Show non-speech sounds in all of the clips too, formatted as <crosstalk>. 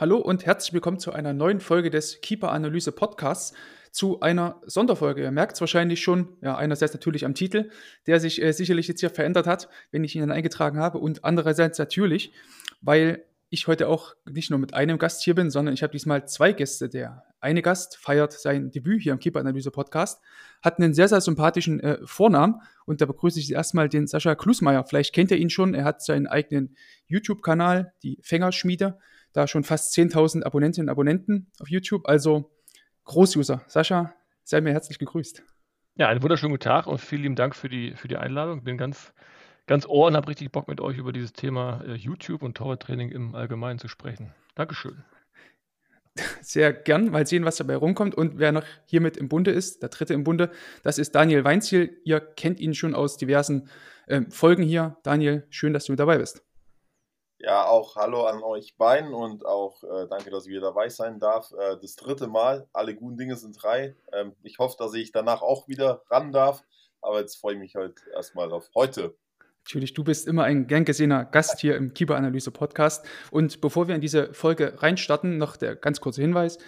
Hallo und herzlich willkommen zu einer neuen Folge des Keeper Analyse Podcasts. Zu einer Sonderfolge. Ihr merkt es wahrscheinlich schon, ja, einerseits natürlich am Titel, der sich äh, sicherlich jetzt hier verändert hat, wenn ich ihn dann eingetragen habe, und andererseits natürlich, weil ich heute auch nicht nur mit einem Gast hier bin, sondern ich habe diesmal zwei Gäste. Der eine Gast feiert sein Debüt hier im Keeper Analyse Podcast, hat einen sehr, sehr sympathischen äh, Vornamen und da begrüße ich erstmal den Sascha Klusmeier. Vielleicht kennt ihr ihn schon, er hat seinen eigenen YouTube-Kanal, die Fängerschmiede da schon fast 10.000 Abonnentinnen und Abonnenten auf YouTube, also Großuser. Sascha, sei mir herzlich gegrüßt. Ja, einen wunderschönen guten Tag und vielen lieben Dank für die, für die Einladung. Bin ganz, ganz ohr und habe richtig Bock mit euch über dieses Thema äh, YouTube und Torwarttraining im Allgemeinen zu sprechen. Dankeschön. Sehr gern, mal sehen, was dabei rumkommt. Und wer noch hiermit im Bunde ist, der dritte im Bunde, das ist Daniel Weinziel. Ihr kennt ihn schon aus diversen äh, Folgen hier. Daniel, schön, dass du mit dabei bist. Ja, auch Hallo an euch beiden und auch äh, danke, dass ich wieder dabei sein darf. Äh, das dritte Mal, alle guten Dinge sind drei. Ähm, ich hoffe, dass ich danach auch wieder ran darf, aber jetzt freue ich mich halt erstmal auf heute. Natürlich, du bist immer ein gern gesehener Gast hier im Keeper-Analyse-Podcast. Und bevor wir in diese Folge reinstarten, noch der ganz kurze Hinweis.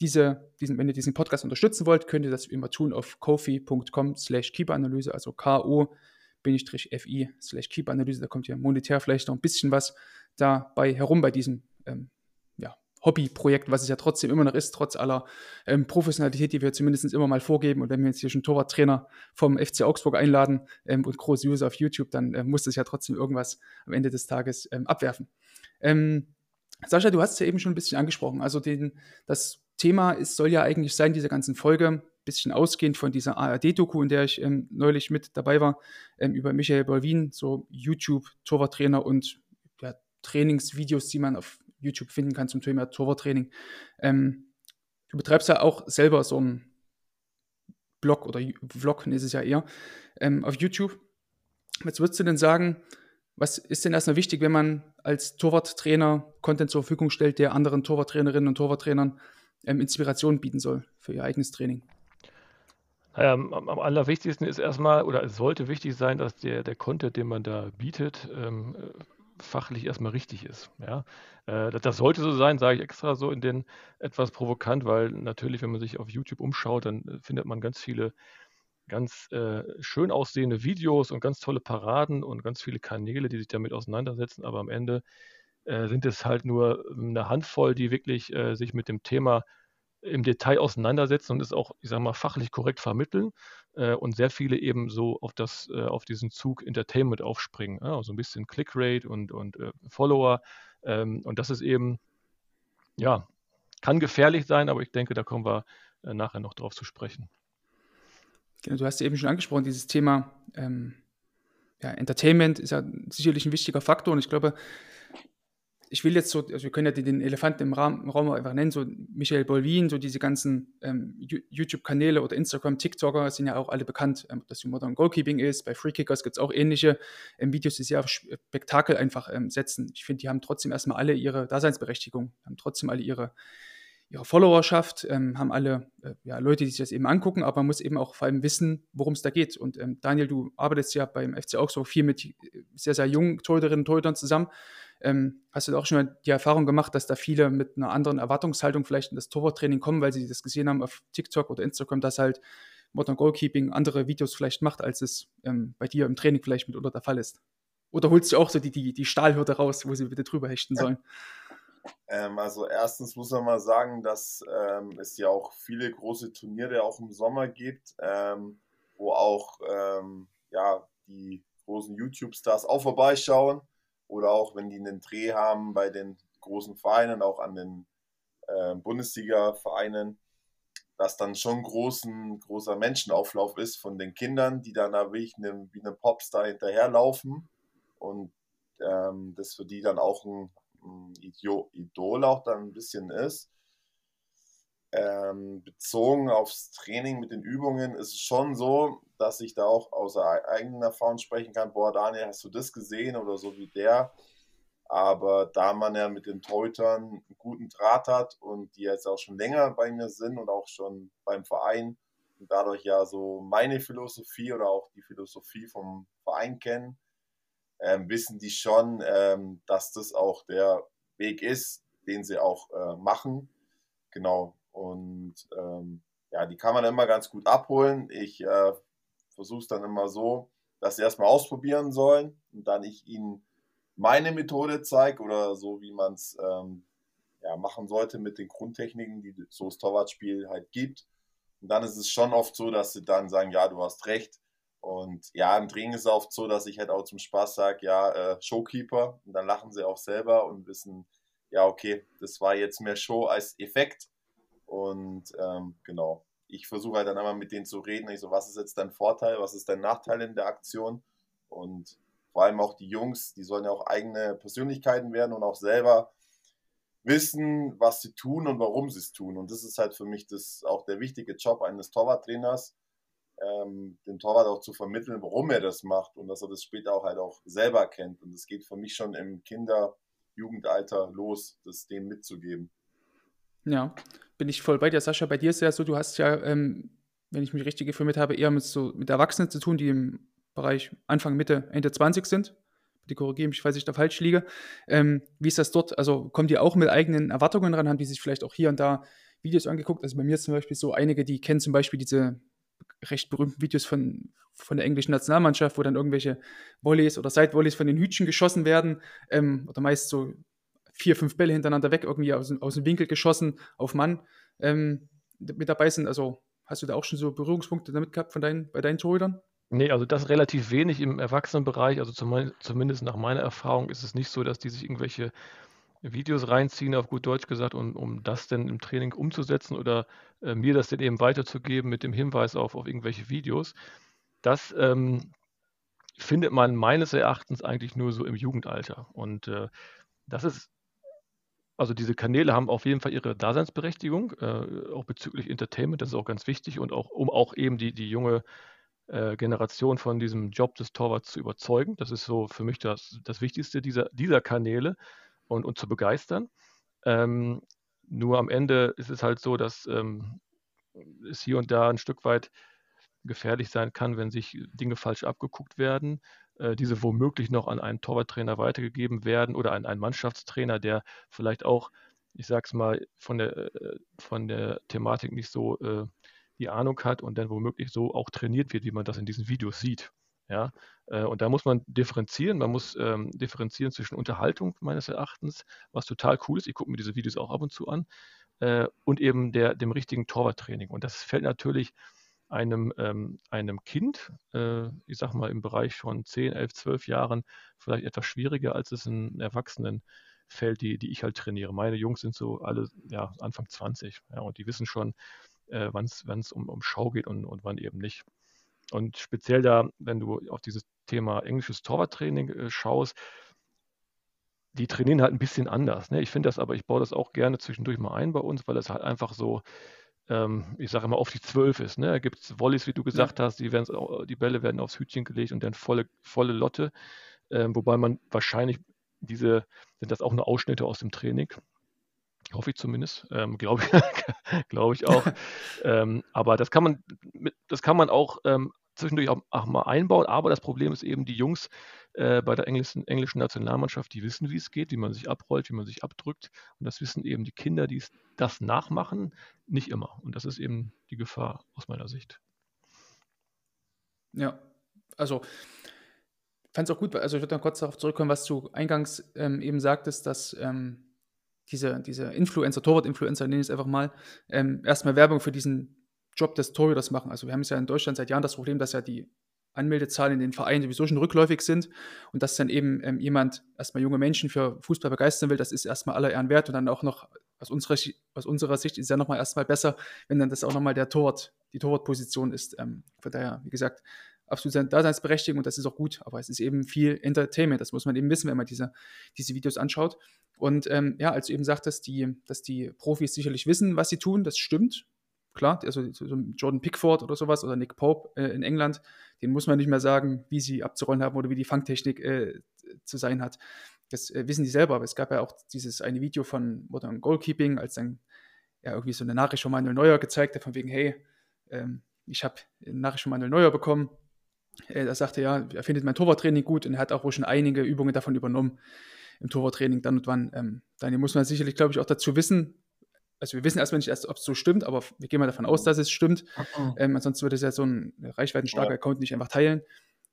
Diese, diesen, wenn ihr diesen Podcast unterstützen wollt, könnt ihr das immer tun auf kofi.com slash keeperanalyse, also K-O-FI slash keeperanalyse. Da kommt ja monetär vielleicht noch ein bisschen was dabei herum bei diesem ähm, ja, Hobbyprojekt, was es ja trotzdem immer noch ist, trotz aller ähm, Professionalität, die wir zumindest immer mal vorgeben. Und wenn wir jetzt hier schon Torwarttrainer vom FC Augsburg einladen ähm, und große User auf YouTube, dann äh, muss das ja trotzdem irgendwas am Ende des Tages ähm, abwerfen. Ähm, Sascha, du hast es ja eben schon ein bisschen angesprochen. Also den, das Thema ist, soll ja eigentlich sein, diese ganzen Folge, bisschen ausgehend von dieser ARD-Doku, in der ich ähm, neulich mit dabei war, ähm, über Michael Bolwin, so YouTube-Torwarttrainer und Trainingsvideos, die man auf YouTube finden kann zum Thema Torwarttraining. Ähm, du betreibst ja auch selber so einen Blog oder Vlog, ist es ja eher, ähm, auf YouTube. Was würdest du denn sagen, was ist denn erstmal wichtig, wenn man als Torwarttrainer Content zur Verfügung stellt, der anderen Torwarttrainerinnen und Torwarttrainern ähm, Inspiration bieten soll für ihr eigenes Training? Naja, am, am allerwichtigsten ist erstmal, oder es sollte wichtig sein, dass der, der Content, den man da bietet, ähm, fachlich erstmal richtig ist. Ja? Äh, das sollte so sein, sage ich extra so in den etwas provokant, weil natürlich, wenn man sich auf YouTube umschaut, dann äh, findet man ganz viele ganz äh, schön aussehende Videos und ganz tolle Paraden und ganz viele Kanäle, die sich damit auseinandersetzen, aber am Ende äh, sind es halt nur eine Handvoll, die wirklich äh, sich mit dem Thema im Detail auseinandersetzen und es auch, ich sage mal, fachlich korrekt vermitteln äh, und sehr viele eben so auf das, äh, auf diesen Zug Entertainment aufspringen. Ja, also ein bisschen Clickrate und, und äh, Follower. Ähm, und das ist eben, ja, kann gefährlich sein, aber ich denke, da kommen wir äh, nachher noch drauf zu sprechen. Genau, du hast eben schon angesprochen, dieses Thema ähm, ja, Entertainment ist ja sicherlich ein wichtiger Faktor und ich glaube, ich will jetzt so, also wir können ja den Elefanten im Raum, Raum einfach nennen, so Michael Bolvin, so diese ganzen ähm, YouTube-Kanäle oder Instagram, TikToker sind ja auch alle bekannt, ähm, dass Modern Goalkeeping ist. Bei Freekickers gibt es auch ähnliche ähm, Videos, die sehr auf Spektakel einfach ähm, setzen. Ich finde, die haben trotzdem erstmal alle ihre Daseinsberechtigung, haben trotzdem alle ihre, ihre Followerschaft, ähm, haben alle äh, ja, Leute, die sich das eben angucken, aber man muss eben auch vor allem wissen, worum es da geht. Und ähm, Daniel, du arbeitest ja beim FC Augsburg viel mit äh, sehr, sehr jungen Torhüterinnen und Torhütern zusammen. Ähm, hast du auch schon mal die Erfahrung gemacht, dass da viele mit einer anderen Erwartungshaltung vielleicht in das Torwarttraining kommen, weil sie das gesehen haben auf TikTok oder Instagram, dass halt Modern Goalkeeping andere Videos vielleicht macht, als es ähm, bei dir im Training vielleicht mitunter der Fall ist? Oder holst du auch so die, die, die Stahlhürde raus, wo sie bitte drüber hechten sollen? Ähm, also erstens muss man mal sagen, dass ähm, es ja auch viele große Turniere auch im Sommer gibt, ähm, wo auch ähm, ja, die großen YouTube-Stars auch vorbeischauen oder auch wenn die einen Dreh haben bei den großen Vereinen, auch an den äh, Bundesliga-Vereinen, dass dann schon großen, großer Menschenauflauf ist von den Kindern, die dann da wie einem, wie einem Popstar hinterherlaufen und ähm, das für die dann auch ein, ein Idol auch dann ein bisschen ist. ähm, bezogen aufs Training mit den Übungen ist es schon so, dass ich da auch aus eigener Erfahrung sprechen kann. Boah, Daniel, hast du das gesehen oder so wie der? Aber da man ja mit den Teutern einen guten Draht hat und die jetzt auch schon länger bei mir sind und auch schon beim Verein und dadurch ja so meine Philosophie oder auch die Philosophie vom Verein kennen, ähm, wissen die schon, ähm, dass das auch der Weg ist, den sie auch äh, machen. Genau. Und ähm, ja, die kann man immer ganz gut abholen. Ich äh, versuche es dann immer so, dass sie erstmal ausprobieren sollen und dann ich ihnen meine Methode zeige oder so, wie man es ähm, ja, machen sollte mit den Grundtechniken, die so das Torwartspiel halt gibt. Und dann ist es schon oft so, dass sie dann sagen, ja, du hast recht. Und ja, im Training ist es oft so, dass ich halt auch zum Spaß sage, ja, äh, Showkeeper. Und dann lachen sie auch selber und wissen, ja, okay, das war jetzt mehr Show als Effekt. Und ähm, genau, ich versuche halt dann einmal mit denen zu reden. Ich so, was ist jetzt dein Vorteil, was ist dein Nachteil in der Aktion? Und vor allem auch die Jungs, die sollen ja auch eigene Persönlichkeiten werden und auch selber wissen, was sie tun und warum sie es tun. Und das ist halt für mich das auch der wichtige Job eines Torwarttrainers, ähm, den Torwart auch zu vermitteln, warum er das macht und dass er das später auch halt auch selber kennt. Und das geht für mich schon im Kinder-, Jugendalter los, das dem mitzugeben. Ja, bin ich voll bei dir, Sascha. Bei dir ist ja so, du hast ja, ähm, wenn ich mich richtig informiert habe, eher mit so mit Erwachsenen zu tun, die im Bereich Anfang, Mitte, Ende 20 sind. Die korrigieren mich, falls ich da falsch liege. Ähm, wie ist das dort? Also kommen die auch mit eigenen Erwartungen ran? Haben die sich vielleicht auch hier und da Videos angeguckt? Also bei mir zum Beispiel so einige, die kennen zum Beispiel diese recht berühmten Videos von, von der englischen Nationalmannschaft, wo dann irgendwelche Volleys oder Side-Volleys von den Hütchen geschossen werden. Ähm, oder meist so vier, fünf Bälle hintereinander weg, irgendwie aus, aus dem Winkel geschossen auf Mann ähm, mit dabei sind. Also hast du da auch schon so Berührungspunkte damit gehabt von deinen, bei deinen Torhütern? Nee, also das relativ wenig im Erwachsenenbereich. Also zum, zumindest nach meiner Erfahrung ist es nicht so, dass die sich irgendwelche Videos reinziehen, auf gut Deutsch gesagt, um, um das denn im Training umzusetzen oder äh, mir das dann eben weiterzugeben mit dem Hinweis auf, auf irgendwelche Videos. Das ähm, findet man meines Erachtens eigentlich nur so im Jugendalter. Und äh, das ist, also diese Kanäle haben auf jeden Fall ihre Daseinsberechtigung, äh, auch bezüglich Entertainment, das ist auch ganz wichtig und auch, um auch eben die, die junge äh, Generation von diesem Job des Torwarts zu überzeugen. Das ist so für mich das, das Wichtigste dieser, dieser Kanäle und, und zu begeistern. Ähm, nur am Ende ist es halt so, dass ähm, es hier und da ein Stück weit gefährlich sein kann, wenn sich Dinge falsch abgeguckt werden, diese womöglich noch an einen Torwarttrainer weitergegeben werden oder an einen Mannschaftstrainer, der vielleicht auch, ich sag's mal, von der, äh, von der Thematik nicht so äh, die Ahnung hat und dann womöglich so auch trainiert wird, wie man das in diesen Videos sieht. Ja, äh, und da muss man differenzieren. Man muss ähm, differenzieren zwischen Unterhaltung meines Erachtens, was total cool ist. Ich gucke mir diese Videos auch ab und zu an, äh, und eben der, dem richtigen Torwarttraining. Und das fällt natürlich einem, ähm, einem Kind, äh, ich sag mal im Bereich von 10, 11, 12 Jahren, vielleicht etwas schwieriger, als es in Erwachsenen fällt, die, die ich halt trainiere. Meine Jungs sind so alle ja, Anfang 20 ja, und die wissen schon, äh, wann es um, um Schau geht und, und wann eben nicht. Und speziell da, wenn du auf dieses Thema englisches Torwarttraining äh, schaust, die trainieren halt ein bisschen anders. Ne? Ich finde das aber, ich baue das auch gerne zwischendurch mal ein bei uns, weil es halt einfach so, ähm, ich sage immer, auf die Zwölf ist. Ne? Da gibt es Volleys, wie du gesagt ja. hast, die, die Bälle werden aufs Hütchen gelegt und dann volle, volle Lotte. Ähm, wobei man wahrscheinlich diese, sind das auch nur Ausschnitte aus dem Training. Hoffe ich zumindest. Ähm, Glaube <laughs> glaub ich auch. <laughs> ähm, aber das kann man, das kann man auch ähm, zwischendurch auch, auch, mal einbauen. Aber das Problem ist eben, die Jungs äh, bei der englischen, englischen Nationalmannschaft, die wissen, wie es geht, wie man sich abrollt, wie man sich abdrückt. Und das wissen eben die Kinder, die das nachmachen, nicht immer. Und das ist eben die Gefahr aus meiner Sicht. Ja, also fand es auch gut, also ich würde dann kurz darauf zurückkommen, was du eingangs ähm, eben sagtest, dass ähm, diese, diese Influencer, Torwart-Influencer, nenne ich es einfach mal, ähm, erstmal Werbung für diesen Job des Torhüters machen. Also wir haben es ja in Deutschland seit Jahren das Problem, dass ja die Anmeldezahlen in den Vereinen sowieso schon rückläufig sind und dass dann eben ähm, jemand erstmal junge Menschen für Fußball begeistern will, das ist erstmal aller Ehren wert und dann auch noch aus unserer, aus unserer Sicht ist ja nochmal erstmal besser, wenn dann das auch nochmal der Torwart, die Torwartposition ist. Ähm, von daher, wie gesagt, absolut seine Daseinsberechtigung und das ist auch gut, aber es ist eben viel Entertainment, das muss man eben wissen, wenn man diese, diese Videos anschaut. Und ähm, ja, als du eben sagtest, die, dass die Profis sicherlich wissen, was sie tun, das stimmt. Klar, also so Jordan Pickford oder sowas oder Nick Pope äh, in England, den muss man nicht mehr sagen, wie sie abzurollen haben oder wie die Fangtechnik äh, zu sein hat. Das äh, wissen die selber, aber es gab ja auch dieses eine Video von Modern Goalkeeping, als dann ja irgendwie so eine Nachricht von Manuel Neuer gezeigt hat, von wegen, hey, ähm, ich habe eine Nachricht von Manuel Neuer bekommen. Äh, er sagte ja, er findet mein Torwarttraining gut und er hat auch wohl schon einige Übungen davon übernommen im Torwarttraining dann und wann. Ähm, dann muss man sicherlich, glaube ich, auch dazu wissen, also wir wissen erstmal nicht erst, ob es so stimmt, aber wir gehen mal davon aus, dass es stimmt. Mhm. Ähm, ansonsten würde es ja so ein reichweitenstarker ja. Account nicht einfach teilen.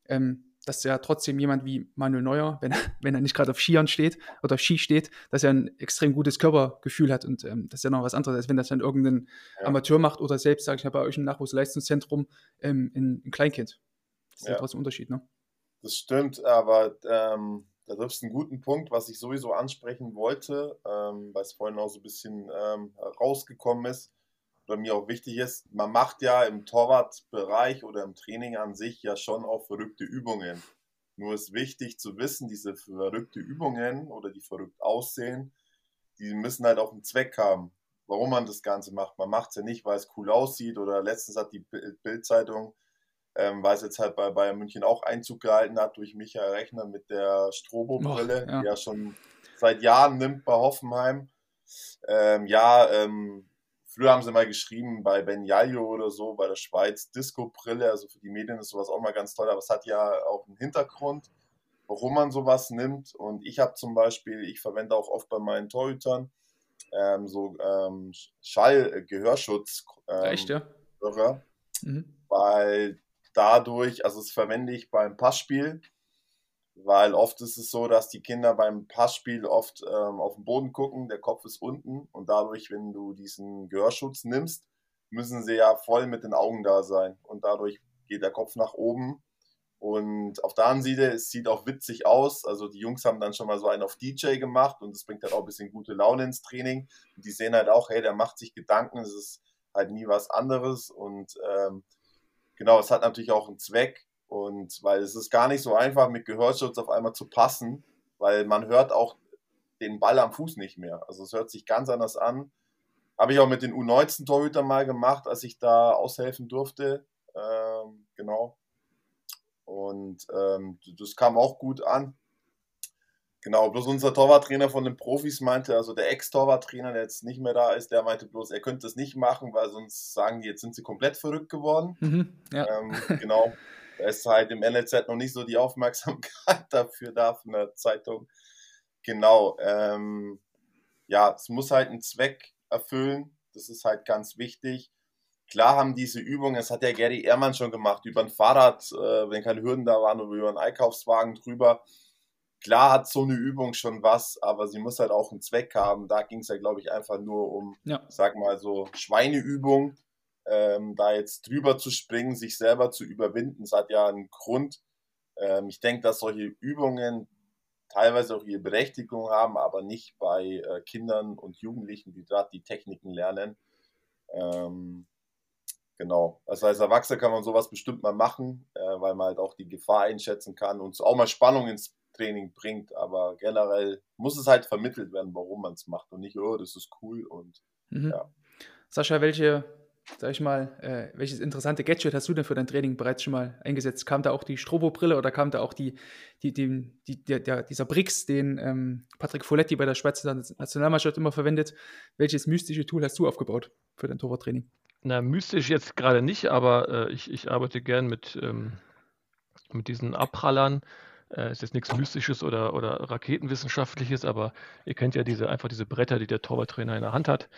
Ähm, dass ja trotzdem jemand wie Manuel Neuer, wenn, wenn er nicht gerade auf Skiern steht oder auf Ski steht, dass er ein extrem gutes Körpergefühl hat und ähm, das ist ja noch was anderes, als wenn das dann irgendein ja. Amateur macht oder selbst, sage ich mal, bei euch im Nachwuchsleistungszentrum ähm, ein, ein Kleinkind. Das ist ja, ja trotzdem ein Unterschied, ne? Das stimmt, aber ähm, da triffst du einen guten Punkt, was ich sowieso ansprechen wollte, ähm, weil es vorhin auch so ein bisschen ähm, rausgekommen ist oder mir auch wichtig ist. Man macht ja im Torwartbereich oder im Training an sich ja schon auch verrückte Übungen. Nur ist wichtig zu wissen, diese verrückte Übungen oder die verrückt aussehen, die müssen halt auch einen Zweck haben, warum man das Ganze macht. Man macht es ja nicht, weil es cool aussieht oder letztens hat die Bildzeitung ähm, weil es jetzt halt bei Bayern München auch Einzug gehalten hat durch Michael Rechner mit der Strobo-Brille, ja. die er schon seit Jahren nimmt bei Hoffenheim. Ähm, ja, ähm, früher haben sie mal geschrieben bei Ben Yayo oder so, bei der Schweiz, Disco-Brille, also für die Medien ist sowas auch mal ganz toll, aber es hat ja auch einen Hintergrund, warum man sowas nimmt. Und ich habe zum Beispiel, ich verwende auch oft bei meinen Torhütern ähm, so ähm, Schall-Gehörschutz. Ähm, Echt, ja? Hörer, mhm. Weil dadurch, also das verwende ich beim Passspiel, weil oft ist es so, dass die Kinder beim Passspiel oft ähm, auf den Boden gucken, der Kopf ist unten und dadurch, wenn du diesen Gehörschutz nimmst, müssen sie ja voll mit den Augen da sein und dadurch geht der Kopf nach oben und auf der anderen es sieht auch witzig aus. Also die Jungs haben dann schon mal so einen auf DJ gemacht und das bringt halt auch ein bisschen gute Laune ins Training. Und die sehen halt auch, hey, der macht sich Gedanken, es ist halt nie was anderes. Und ähm, genau, es hat natürlich auch einen Zweck und weil es ist gar nicht so einfach, mit Gehörschutz auf einmal zu passen, weil man hört auch den Ball am Fuß nicht mehr. Also es hört sich ganz anders an. Habe ich auch mit den U19-Torhütern mal gemacht, als ich da aushelfen durfte. Ähm, genau. Und ähm, das kam auch gut an. Genau, bloß unser Torwarttrainer von den Profis meinte, also der Ex-Torwarttrainer, der jetzt nicht mehr da ist, der meinte bloß, er könnte das nicht machen, weil sonst sagen die, jetzt sind sie komplett verrückt geworden. Mhm, ja. ähm, genau, da ist halt im NLZ noch nicht so die Aufmerksamkeit <laughs> dafür da von der Zeitung. Genau, ähm, ja, es muss halt einen Zweck erfüllen, das ist halt ganz wichtig. Klar haben diese Übungen, das hat der Gary Ehrmann schon gemacht, über ein Fahrrad, äh, wenn keine Hürden da waren, oder über einen Einkaufswagen drüber klar hat so eine Übung schon was, aber sie muss halt auch einen Zweck haben. Da ging es ja, glaube ich, einfach nur um, ja. sag mal so, Schweineübung. Ähm, da jetzt drüber zu springen, sich selber zu überwinden, das hat ja einen Grund. Ähm, ich denke, dass solche Übungen teilweise auch ihre Berechtigung haben, aber nicht bei äh, Kindern und Jugendlichen, die gerade die Techniken lernen. Ähm, genau. Also als Erwachsener kann man sowas bestimmt mal machen, äh, weil man halt auch die Gefahr einschätzen kann und auch mal Spannung ins Training bringt, aber generell muss es halt vermittelt werden, warum man es macht und nicht, oh, das ist cool und mhm. ja. Sascha, welche, sag ich mal, äh, welches interessante Gadget hast du denn für dein Training bereits schon mal eingesetzt? Kam da auch die Strobo-Brille oder kam da auch die, die, die, die der, der, dieser Brix, den ähm, Patrick Folletti bei der Schweizer Nationalmannschaft immer verwendet? Welches mystische Tool hast du aufgebaut für dein Torwarttraining? Na, mystisch jetzt gerade nicht, aber äh, ich, ich arbeite gern mit, ähm, mit diesen Abprallern äh, ist jetzt nichts Mystisches oder, oder Raketenwissenschaftliches, aber ihr kennt ja diese, einfach diese Bretter, die der Torwarttrainer in der Hand hat.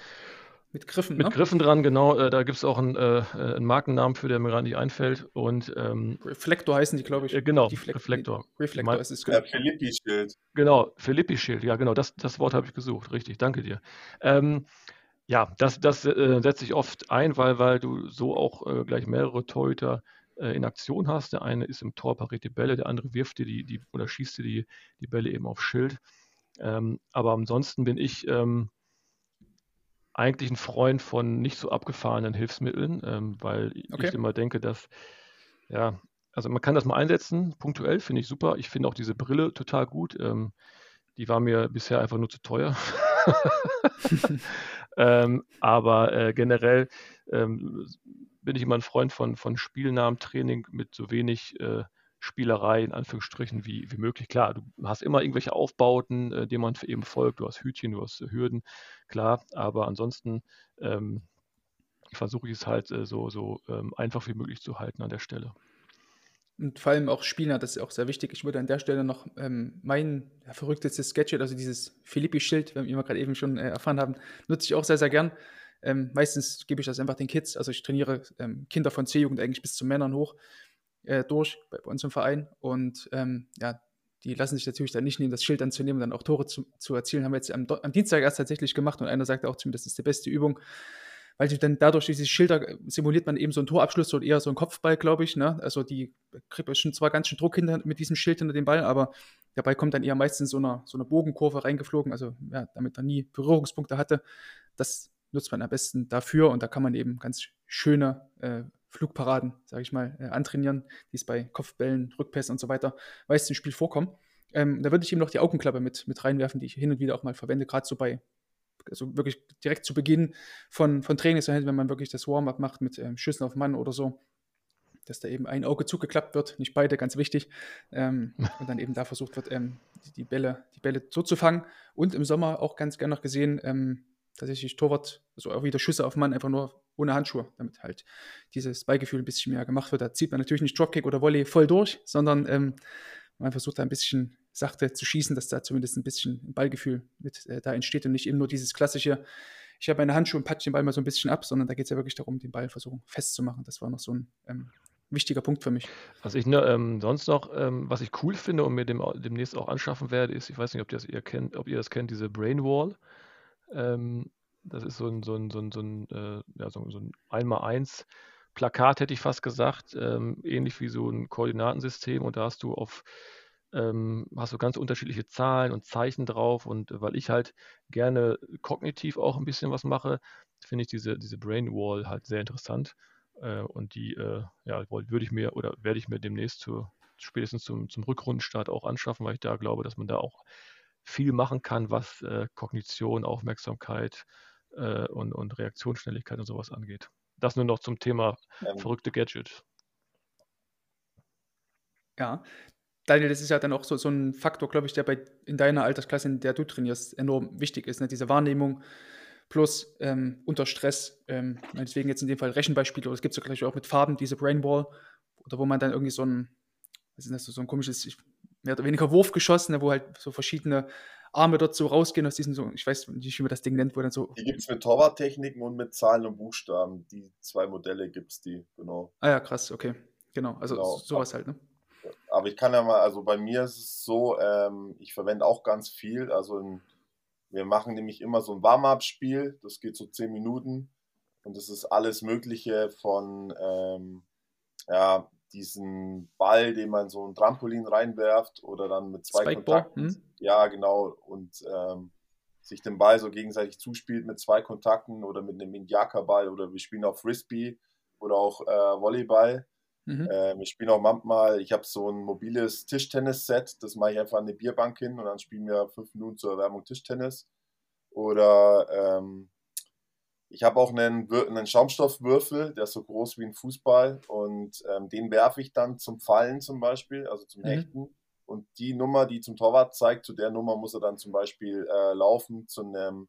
Mit Griffen, Mit ne? Griffen dran, genau. Äh, da gibt es auch einen, äh, einen, Markennamen für, der mir gerade nicht einfällt. Und, ähm, Reflektor heißen die, glaube ich. Äh, genau, Reflektor. Reflektor ist es. Genau. Ja, Philippi-Schild. Genau, Philippi-Schild. Ja, genau, das, das Wort habe ich gesucht. Richtig, danke dir. Ähm, ja, das, das äh, setze ich oft ein, weil, weil du so auch äh, gleich mehrere Torhüter äh, in Aktion hast. Der eine ist im Tor, pariert die Bälle, der andere wirft dir die, die oder schießt dir die, die Bälle eben aufs Schild. Ähm, aber ansonsten bin ich ähm, eigentlich ein Freund von nicht so abgefahrenen Hilfsmitteln, ähm, weil okay. ich immer denke, dass, ja, also man kann das mal einsetzen, punktuell finde ich super. Ich finde auch diese Brille total gut. Ähm, Die war mir bisher einfach nur zu teuer. <laughs> <laughs> ähm, aber äh, generell ähm, bin ich immer ein Freund von, von spielnahem Training mit so wenig äh, Spielerei in Anführungsstrichen wie, wie möglich. Klar, du hast immer irgendwelche Aufbauten, äh, denen man eben folgt. Du hast Hütchen, du hast Hürden, klar. Aber ansonsten ähm, versuche ich es halt äh, so, so ähm, einfach wie möglich zu halten an der Stelle. Und vor allem auch Spieler, das ist auch sehr wichtig. Ich würde an der Stelle noch ähm, mein verrücktestes Gadget, also dieses Philippi-Schild, wie wir gerade eben schon äh, erfahren haben, nutze ich auch sehr, sehr gern. Ähm, meistens gebe ich das einfach den Kids. Also ich trainiere ähm, Kinder von C-Jugend eigentlich bis zu Männern hoch äh, durch bei, bei, uns im Verein. Und ähm, ja, die lassen sich natürlich dann nicht nehmen, das Schild anzunehmen und dann auch Tore zu, zu erzielen. Haben wir jetzt am, am Dienstag erst tatsächlich gemacht und einer sagte auch zu mir, das ist die beste Übung weil du dann dadurch diese Schilder äh, simuliert man eben so einen Torabschluss oder eher so einen Kopfball, glaube ich. Ne? Also die kriegt schon zwar ganz schön Druck hinter mit diesem Schild hinter dem Ball, aber Ball kommt dann eher meistens so einer so eine Bogenkurve reingeflogen, also ja, damit er nie Berührungspunkte hatte. Das nutzt man am besten dafür und da kann man eben ganz schöne äh, Flugparaden, sage ich mal, äh, antrainieren, die es bei Kopfbällen, Rückpässen und so weiter meist im Spiel vorkommen. Ähm, da würde ich eben noch die Augenklappe mit, mit reinwerfen, die ich hin und wieder auch mal verwende, gerade so bei also wirklich direkt zu Beginn von, von Trainings, wenn man wirklich das Warm-up macht mit ähm, Schüssen auf Mann oder so, dass da eben ein Auge zugeklappt wird, nicht beide, ganz wichtig. Ähm, und dann eben da versucht wird, ähm, die, die, Bälle, die Bälle so. Und im Sommer auch ganz gerne noch gesehen, ähm, tatsächlich Torwart, also auch wieder Schüsse auf Mann, einfach nur ohne Handschuhe, damit halt dieses Beigefühl ein bisschen mehr gemacht wird. Da zieht man natürlich nicht Dropkick oder Volley voll durch, sondern ähm, man versucht da ein bisschen sachte zu schießen, dass da zumindest ein bisschen Ballgefühl mit äh, da entsteht und nicht eben nur dieses klassische, ich habe meine Handschuhe und patsche den Ball mal so ein bisschen ab, sondern da geht es ja wirklich darum, den Ball versuchen festzumachen. Das war noch so ein ähm, wichtiger Punkt für mich. Was ich ne, ähm, sonst noch, ähm, was ich cool finde und mir dem, demnächst auch anschaffen werde, ist, ich weiß nicht, ob, das ihr, kennt, ob ihr das kennt, diese Brainwall. Ähm, das ist so ein, so ein, so ein, so ein, äh, ja, so, so ein 1x1 Plakat, hätte ich fast gesagt, ähm, ähnlich wie so ein Koordinatensystem und da hast du auf ähm, hast du ganz unterschiedliche Zahlen und Zeichen drauf. Und weil ich halt gerne kognitiv auch ein bisschen was mache, finde ich diese, diese Brain Wall halt sehr interessant. Äh, und die äh, ja, würde ich mir oder werde ich mir demnächst zu, spätestens zum, zum Rückrundenstart auch anschaffen, weil ich da glaube, dass man da auch viel machen kann, was äh, Kognition, Aufmerksamkeit äh, und, und Reaktionsschnelligkeit und sowas angeht. Das nur noch zum Thema ähm, verrückte Gadgets. Ja, Daniel, das ist ja dann auch so, so ein Faktor, glaube ich, der bei in deiner Altersklasse, in der du trainierst, enorm wichtig ist. Ne? Diese Wahrnehmung plus ähm, unter Stress, ähm, deswegen jetzt in dem Fall Rechenbeispiele, oder es gibt es ja gleich auch mit Farben, diese Brainwall, oder wo man dann irgendwie so ein, was ist das, so ein komisches, mehr oder weniger Wurfgeschoss, ne, wo halt so verschiedene Arme dort so rausgehen aus diesen so, ich weiß nicht, wie man das Ding nennt, wo dann so. Die gibt es mit Torwarttechniken und mit Zahlen und Buchstaben. Die zwei Modelle gibt es die, genau. Ah ja, krass, okay. Genau, also genau. sowas halt, ne? Aber ich kann ja mal, also bei mir ist es so, ähm, ich verwende auch ganz viel. Also in, wir machen nämlich immer so ein Warm-up-Spiel, das geht so zehn Minuten und das ist alles Mögliche von ähm, ja, diesen Ball, den man so ein Trampolin reinwerft oder dann mit zwei Spikeball, Kontakten. Hm? Ja, genau. Und ähm, sich den Ball so gegenseitig zuspielt mit zwei Kontakten oder mit einem Indiaka-Ball oder wir spielen auch Frisbee oder auch äh, Volleyball. Mhm. Ähm, ich spiele auch manchmal, ich habe so ein mobiles Tischtennis-Set, das mache ich einfach an eine Bierbank hin und dann spielen wir fünf Minuten zur Erwärmung Tischtennis. Oder ähm, ich habe auch einen, einen, Schaumstoffwürfel, der ist so groß wie ein Fußball und ähm, den werfe ich dann zum Fallen zum Beispiel, also zum mhm. Hechten. Und die Nummer, die zum Torwart zeigt, zu der Nummer muss er dann zum Beispiel äh, laufen zu einem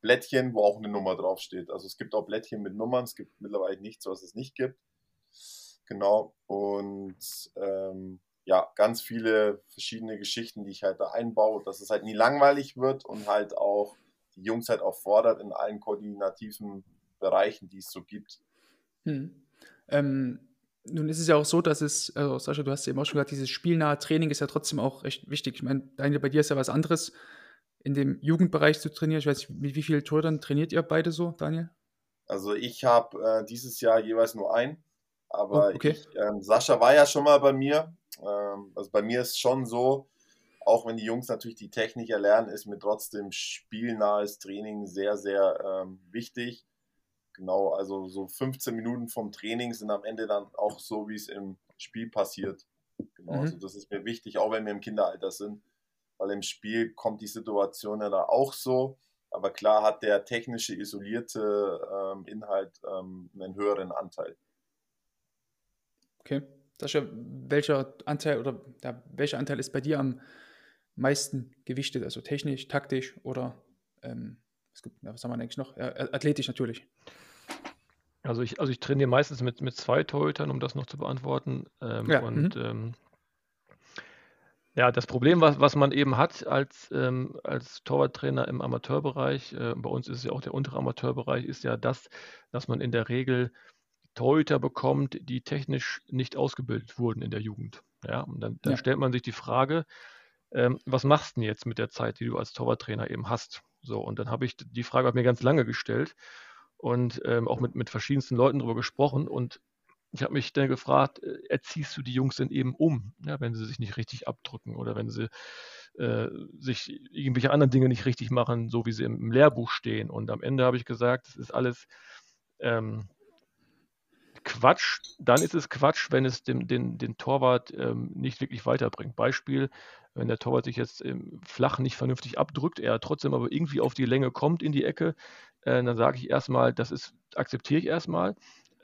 Blättchen, wo auch eine Nummer draufsteht. Also es gibt auch Blättchen mit Nummern, es gibt mittlerweile nichts, was es nicht gibt. Genau. Und ähm, ja, ganz viele verschiedene Geschichten, die ich halt da einbaue, dass es halt nie langweilig wird und halt auch die Jungs halt auch fordert in allen koordinativen Bereichen, die es so gibt. Hm. Ähm, nun ist es ja auch so, dass es, also Sascha, du hast ja eben auch schon gesagt, dieses spielnahe Training ist ja trotzdem auch recht wichtig. Ich meine, Daniel, bei dir ist ja was anderes, in dem Jugendbereich zu trainieren. Ich weiß nicht, wie, wie viele Tore dann trainiert ihr beide so, Daniel? Also ich habe äh, dieses Jahr jeweils nur ein. Aber oh, okay. ich, ähm, Sascha war ja schon mal bei mir. Ähm, also bei mir ist schon so, auch wenn die Jungs natürlich die Technik erlernen, ist mir trotzdem spielnahes Training sehr, sehr ähm, wichtig. Genau, also so 15 Minuten vom Training sind am Ende dann auch so, wie es im Spiel passiert. Genau, mhm. also das ist mir wichtig, auch wenn wir im Kinderalter sind. weil im Spiel kommt die Situation ja da auch so. Aber klar hat der technische, isolierte ähm, Inhalt ähm, einen höheren Anteil. Okay. Sascha, welcher Anteil oder ja, welcher Anteil ist bei dir am meisten gewichtet? Also technisch, taktisch oder ähm, was, gibt, was haben wir eigentlich noch? Ja, athletisch natürlich. Also ich, also ich trainiere meistens mit, mit zwei Torhütern, um das noch zu beantworten. Ähm, ja, und mhm. ähm, ja, das Problem, was, was man eben hat als, ähm, als Torwarttrainer im Amateurbereich, äh, bei uns ist es ja auch der untere Amateurbereich, ist ja das, dass man in der Regel Torhüter bekommt, die technisch nicht ausgebildet wurden in der Jugend. Ja, und dann, dann ja. stellt man sich die Frage, ähm, was machst du denn jetzt mit der Zeit, die du als Torwarttrainer eben hast? So, und dann habe ich die Frage mir ganz lange gestellt und ähm, auch mit, mit verschiedensten Leuten darüber gesprochen und ich habe mich dann gefragt, äh, erziehst du die Jungs denn eben um, ja, wenn sie sich nicht richtig abdrücken oder wenn sie äh, sich irgendwelche anderen Dinge nicht richtig machen, so wie sie im, im Lehrbuch stehen. Und am Ende habe ich gesagt, das ist alles ähm, Quatsch. Dann ist es Quatsch, wenn es dem, den, den Torwart ähm, nicht wirklich weiterbringt. Beispiel, wenn der Torwart sich jetzt im Flach nicht vernünftig abdrückt, er trotzdem aber irgendwie auf die Länge kommt in die Ecke, äh, dann sage ich erstmal, das ist, akzeptiere ich erstmal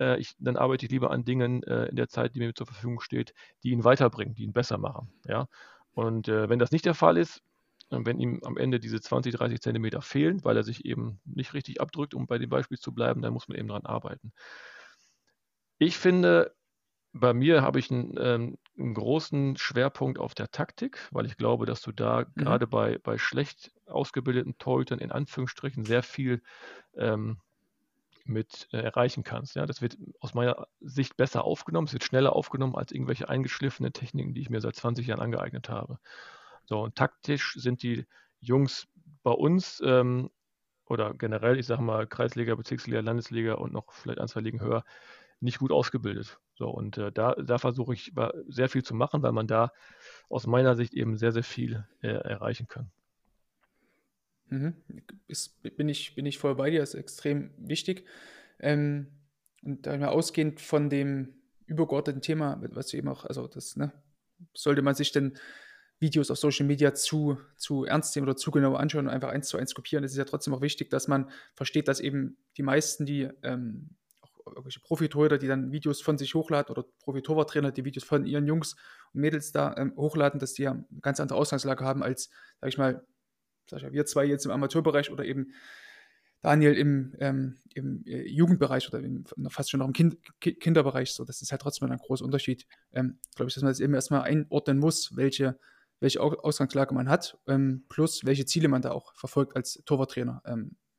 äh, ich, dann arbeite ich lieber an Dingen äh, in der Zeit, die mir zur Verfügung steht, die ihn weiterbringen, die ihn besser machen. Ja? Und äh, wenn das nicht der Fall ist, wenn ihm am Ende diese 20, 30 Zentimeter fehlen, weil er sich eben nicht richtig abdrückt, um bei dem Beispiel zu bleiben, dann muss man eben daran arbeiten. Ich finde, bei mir habe ich einen, ähm, einen, großen Schwerpunkt auf der Taktik, weil ich glaube, dass du da mhm. gerade bei, bei schlecht ausgebildeten Torhütern in Anführungsstrichen sehr viel ähm, mit äh, erreichen kannst. Ja, das wird aus meiner Sicht besser aufgenommen, es wird schneller aufgenommen als irgendwelche eingeschliffenen Techniken, die ich mir seit 20 Jahren angeeignet habe. So, und taktisch sind die Jungs bei uns ähm, oder generell, ich sage mal, Kreisliga, Bezirksliga, Landesliga und noch vielleicht ein, zwei Ligen höher, nicht gut ausgebildet. So, und äh, da, da versuche ich sehr viel zu machen, weil man da aus meiner Sicht eben sehr, sehr viel äh, erreichen kann. Mhm. Ist, bin, ich, bin ich voll bei dir, ist extrem wichtig. Ähm, und da mal ausgehend von dem übergeordneten Thema, was du eben auch, also das, ne, sollte man sich denn Videos auf Social Media zu, zu ernst nehmen oder zu genau anschauen und einfach eins zu eins kopieren. Es ist ja trotzdem auch wichtig, dass man versteht, dass eben die meisten, die ähm, irgendwelche Profitorhüter, die dann Videos von sich hochladen oder Profitorwarttrainer, die Videos von ihren Jungs und Mädels da ähm, hochladen, dass die ja eine ganz andere Ausgangslage haben als, sag ich mal, sag ich mal, wir zwei jetzt im Amateurbereich oder eben Daniel im, ähm, im äh, Jugendbereich oder im, fast schon noch im kind, Kinderbereich. So, das ist halt trotzdem ein großer Unterschied. Ähm, Glaube ich, dass man das eben erstmal einordnen muss, welche, welche Ausgangslage man hat, ähm, plus welche Ziele man da auch verfolgt als Torwarttrainer.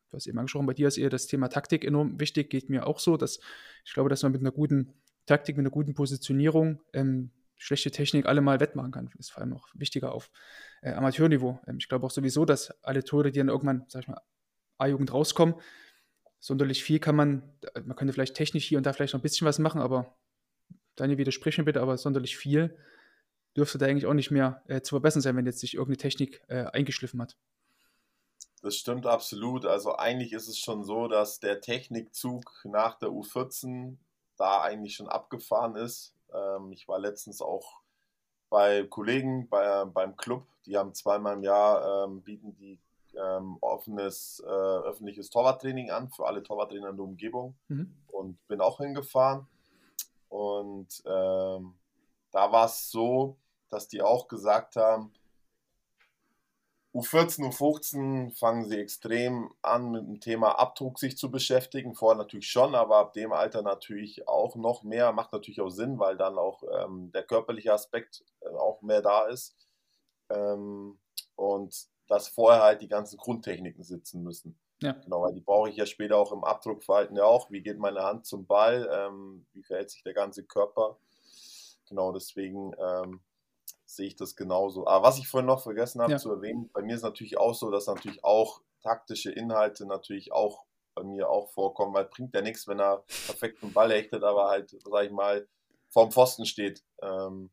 Du hast eben angesprochen, bei dir ist eher das Thema Taktik enorm wichtig, geht mir auch so, dass ich glaube, dass man mit einer guten Taktik, mit einer guten Positionierung ähm, schlechte Technik alle mal wettmachen kann. Ist vor allem auch wichtiger auf äh, Amateurniveau. Ähm, ich glaube auch sowieso, dass alle Tore, die dann irgendwann, sag ich mal, A-Jugend rauskommen, sonderlich viel kann man, äh, man könnte vielleicht technisch hier und da vielleicht noch ein bisschen was machen, aber Daniel, widersprich mir bitte, aber sonderlich viel dürfte da eigentlich auch nicht mehr äh, zu verbessern sein, wenn jetzt sich irgendeine Technik äh, eingeschliffen hat. Das stimmt absolut. Also eigentlich ist es schon so, dass der Technikzug nach der U14 da eigentlich schon abgefahren ist. Ähm, ich war letztens auch bei Kollegen bei, beim Club, die haben zweimal im Jahr, ähm, bieten die ähm, offenes, äh, öffentliches Torwarttraining an für alle Torwarttrainer in der Umgebung mhm. und bin auch hingefahren. Und ähm, da war es so, dass die auch gesagt haben, U14, U15 fangen sie extrem an, mit dem Thema Abdruck sich zu beschäftigen. Vorher natürlich schon, aber ab dem Alter natürlich auch noch mehr. Macht natürlich auch Sinn, weil dann auch ähm, der körperliche Aspekt äh, auch mehr da ist. Ähm, und dass vorher halt die ganzen Grundtechniken sitzen müssen. Ja. Genau, weil die brauche ich ja später auch im Abdruckverhalten ja auch. Wie geht meine Hand zum Ball? Ähm, wie verhält sich der ganze Körper? Genau, deswegen ähm, sehe ich das genauso. Aber was ich vorhin noch vergessen habe ja. zu erwähnen, bei mir ist natürlich auch so, dass natürlich auch taktische Inhalte natürlich auch bei mir auch vorkommen, weil bringt ja nichts, wenn er perfekt einen Ball hechtet, aber halt, sag ich mal, vorm Pfosten steht. Ähm,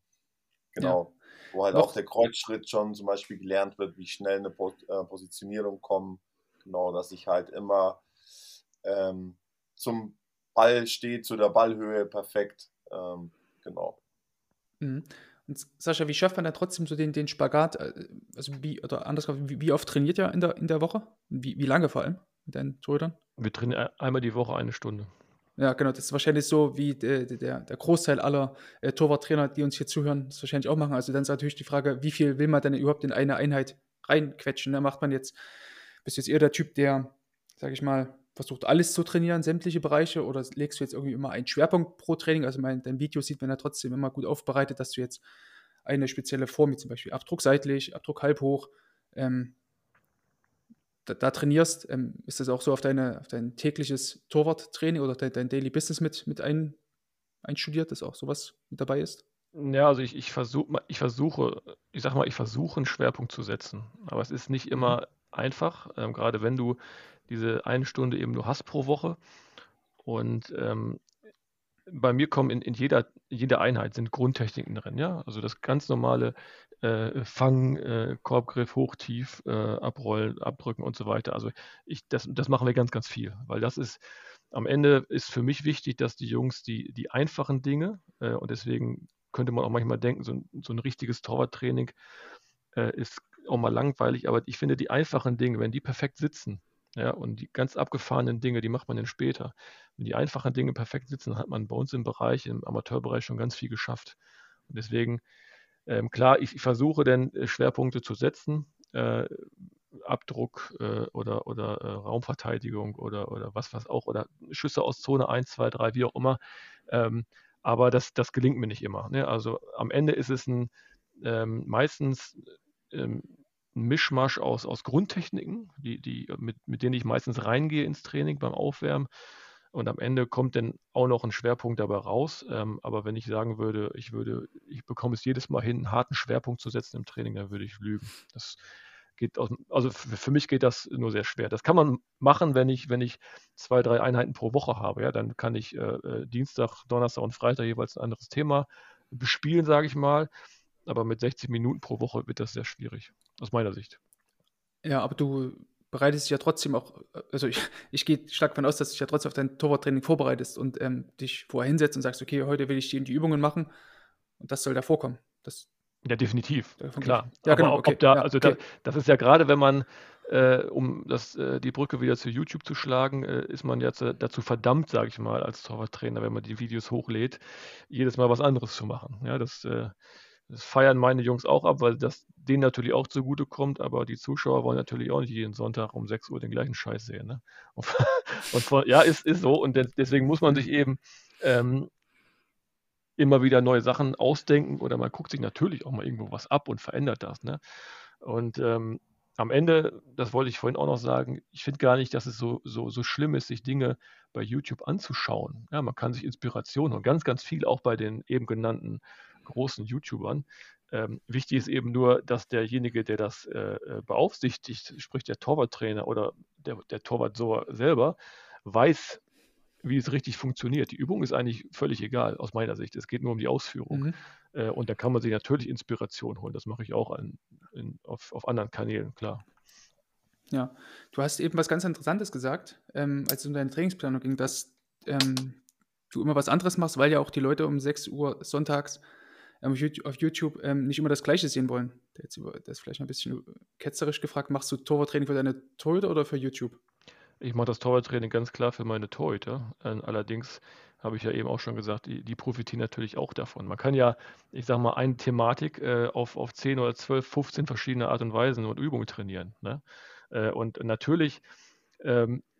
genau. Ja. Wo halt Noch. auch der Kreuzschritt schon zum Beispiel gelernt wird, wie schnell eine äh, Positionierung kommt. Genau, dass ich halt immer ähm, zum Ball stehe, zu der Ballhöhe perfekt. Ähm, genau. Mhm. Und Sascha, wie schafft man da trotzdem so den, den Spagat? äh, Also wie, oder anders gesagt, wie, wie oft trainiert ihr in der, in der Woche? Wie, wie lange vor allem mit deinen Torhütern? Wir trainieren einmal die Woche eine Stunde. Ja, genau, das ist wahrscheinlich so, wie der, der, der Großteil aller äh, Torwarttrainer, die uns hier zuhören, das wahrscheinlich auch machen. Also dann ist natürlich die Frage, wie viel will man denn überhaupt in eine Einheit reinquetschen? Ne? Macht man jetzt, bist du jetzt eher der Typ, der, sag ich mal, versucht alles zu trainieren, sämtliche Bereiche, oder legst du jetzt irgendwie immer einen Schwerpunkt pro Training? Also mein, dein Video sieht man ja trotzdem immer gut aufbereitet, dass du jetzt eine spezielle Form, wie zum Beispiel Abdruck seitlich, Abdruck halb hoch, ähm, da, da trainierst, ähm, ist das auch so auf, deine, auf dein tägliches Torwarttraining oder dein, dein Daily Business mit, mit ein, einstudiert, dass auch sowas mit dabei ist? Ja, also ich, ich, versuch, ich versuche, ich sag mal, ich versuche einen Schwerpunkt zu setzen. Aber es ist nicht immer mhm. Einfach, ähm, gerade wenn du diese eine Stunde eben nur hast pro Woche. Und ähm, bei mir kommen in, in jeder, jeder Einheit sind Grundtechniken drin, ja. Also das ganz normale äh, Fang, äh, Korbgriff, hoch, tief, äh, abrollen, abdrücken und so weiter. Also ich, das, das machen wir ganz, ganz viel, weil das ist, am Ende ist für mich wichtig, dass die Jungs die, die einfachen Dinge, äh, und deswegen könnte man auch manchmal denken, so ein, so ein richtiges Torwarttraining äh, ist auch mal langweilig, aber ich finde die einfachen Dinge, wenn die perfekt sitzen, ja, und die ganz abgefahrenen Dinge, die macht man dann später. Wenn die einfachen Dinge perfekt sitzen, hat man bei uns im Bereich, im Amateurbereich schon ganz viel geschafft. Und deswegen, ähm, klar, ich, ich, versuche dann äh, Schwerpunkte zu setzen, äh, Abdruck äh, oder, oder äh, Raumverteidigung oder, oder was was auch, oder Schüsse aus Zone 1, 2, 3, wie auch immer. Ähm, aber das, das gelingt mir nicht immer. Ne? Also am Ende ist es ein ähm, meistens ähm, ein Mischmasch aus, aus Grundtechniken, die, die, mit, mit denen ich meistens reingehe ins Training beim Aufwärmen. Und am Ende kommt dann auch noch ein Schwerpunkt dabei raus. Ähm, aber wenn ich sagen würde, ich würde, ich bekomme es jedes Mal hin, einen harten Schwerpunkt zu setzen im Training, dann würde ich lügen. Das geht aus, also für, für mich geht das nur sehr schwer. Das kann man machen, wenn ich, wenn ich zwei, drei Einheiten pro Woche habe. Ja, dann kann ich äh, äh Dienstag, Donnerstag und Freitag jeweils ein anderes Thema bespielen, sage ich mal. Aber mit 60 Minuten pro Woche wird das sehr schwierig aus meiner Sicht. Ja, aber du bereitest dich ja trotzdem auch, also ich, ich gehe stark davon aus, dass du dich ja trotzdem auf dein Torwarttraining vorbereitest und ähm, dich vorher hinsetzt und sagst, okay, heute will ich die, die Übungen machen und das soll da vorkommen. Das, ja, definitiv, klar. Ja, aber genau, okay. da, ja, also okay. da, das ist ja gerade, wenn man, äh, um das, äh, die Brücke wieder zu YouTube zu schlagen, äh, ist man ja zu, dazu verdammt, sage ich mal, als Torwarttrainer, wenn man die Videos hochlädt, jedes Mal was anderes zu machen. Ja, das äh, das feiern meine Jungs auch ab, weil das denen natürlich auch zugute kommt, aber die Zuschauer wollen natürlich auch nicht jeden Sonntag um 6 Uhr den gleichen Scheiß sehen. Ne? Und, von, <laughs> ja, ist, ist so. Und deswegen muss man sich eben ähm, immer wieder neue Sachen ausdenken oder man guckt sich natürlich auch mal irgendwo was ab und verändert das. Ne? Und ähm, am Ende, das wollte ich vorhin auch noch sagen, ich finde gar nicht, dass es so, so, so schlimm ist, sich Dinge bei YouTube anzuschauen. Ja, man kann sich Inspiration und ganz, ganz viel auch bei den eben genannten großen YouTubern. Ähm, wichtig ist eben nur, dass derjenige, der das äh, äh, beaufsichtigt, sprich der Torwarttrainer oder der, der Torwart selber, weiß, wie es richtig funktioniert. Die Übung ist eigentlich völlig egal aus meiner Sicht. Es geht nur um die Ausführung. Mhm. Äh, und da kann man sich natürlich Inspiration holen. Das mache ich auch an, in, auf, auf anderen Kanälen, klar. Ja, du hast eben was ganz Interessantes gesagt, ähm, als es um deine Trainingsplanung ging, dass ähm, du immer was anderes machst, weil ja auch die Leute um 6 Uhr sonntags auf YouTube, auf YouTube ähm, nicht immer das Gleiche sehen wollen. Der, ist vielleicht ein bisschen ketzerisch gefragt, machst du Torwarttraining für deine Torhüter oder für YouTube? Ich mache das Torwarttraining ganz klar für meine Torhüter. Ähm, allerdings habe ich ja eben auch schon gesagt, die, die, profitieren natürlich auch davon. Man kann ja, ich sage mal, eine Thematik äh, auf, auf 10 oder 12, 15 verschiedene Art und Weisen und Übungen trainieren. Ne? Äh, und natürlich ähm, äh,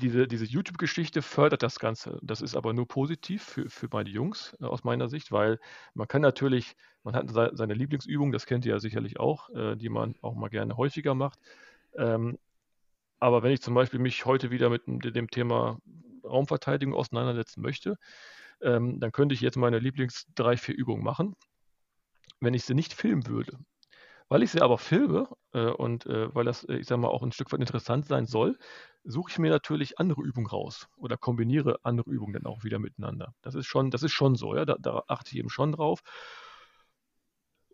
diese, diese YouTube-Geschichte fördert das Ganze. Das ist aber nur positiv für, für meine Jungs äh, aus meiner Sicht, weil man kann natürlich, man hat seine Lieblingsübung, das kennt ihr ja sicherlich auch, äh, die man auch mal gerne häufiger macht. Ähm, aber wenn ich zum Beispiel mich heute wieder mit dem Thema Raumverteidigung auseinandersetzen möchte, ähm, dann könnte ich jetzt meine Lieblings drei, vier Übungen machen. Wenn ich sie nicht filmen würde, weil ich sie aber filme äh, und äh, weil das, äh, ich sage mal, auch ein Stück weit interessant sein soll, suche ich mir natürlich andere Übungen raus oder kombiniere andere Übungen dann auch wieder miteinander. Das ist schon, das ist schon so, ja, da, da achte ich eben schon drauf.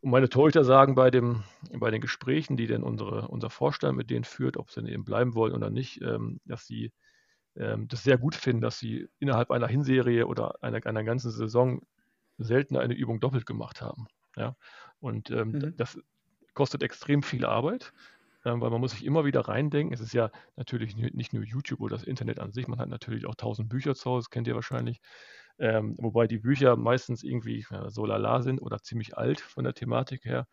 Und meine Torhüter sagen bei, dem, bei den Gesprächen, die denn unsere, unser Vorstand mit denen führt, ob sie eben bleiben wollen oder nicht, ähm, dass sie ähm, das sehr gut finden, dass sie innerhalb einer Hinserie oder einer, einer ganzen Saison selten eine Übung doppelt gemacht haben. Ja? Und ähm, mhm. das kostet extrem viel Arbeit, ähm, weil man muss sich immer wieder reindenken. Es ist ja natürlich nicht nur YouTube oder das Internet an sich, man hat natürlich auch tausend Bücher zu Hause, kennt ihr wahrscheinlich. Ähm, wobei die Bücher meistens irgendwie ja, so lala sind oder ziemlich alt von der Thematik her.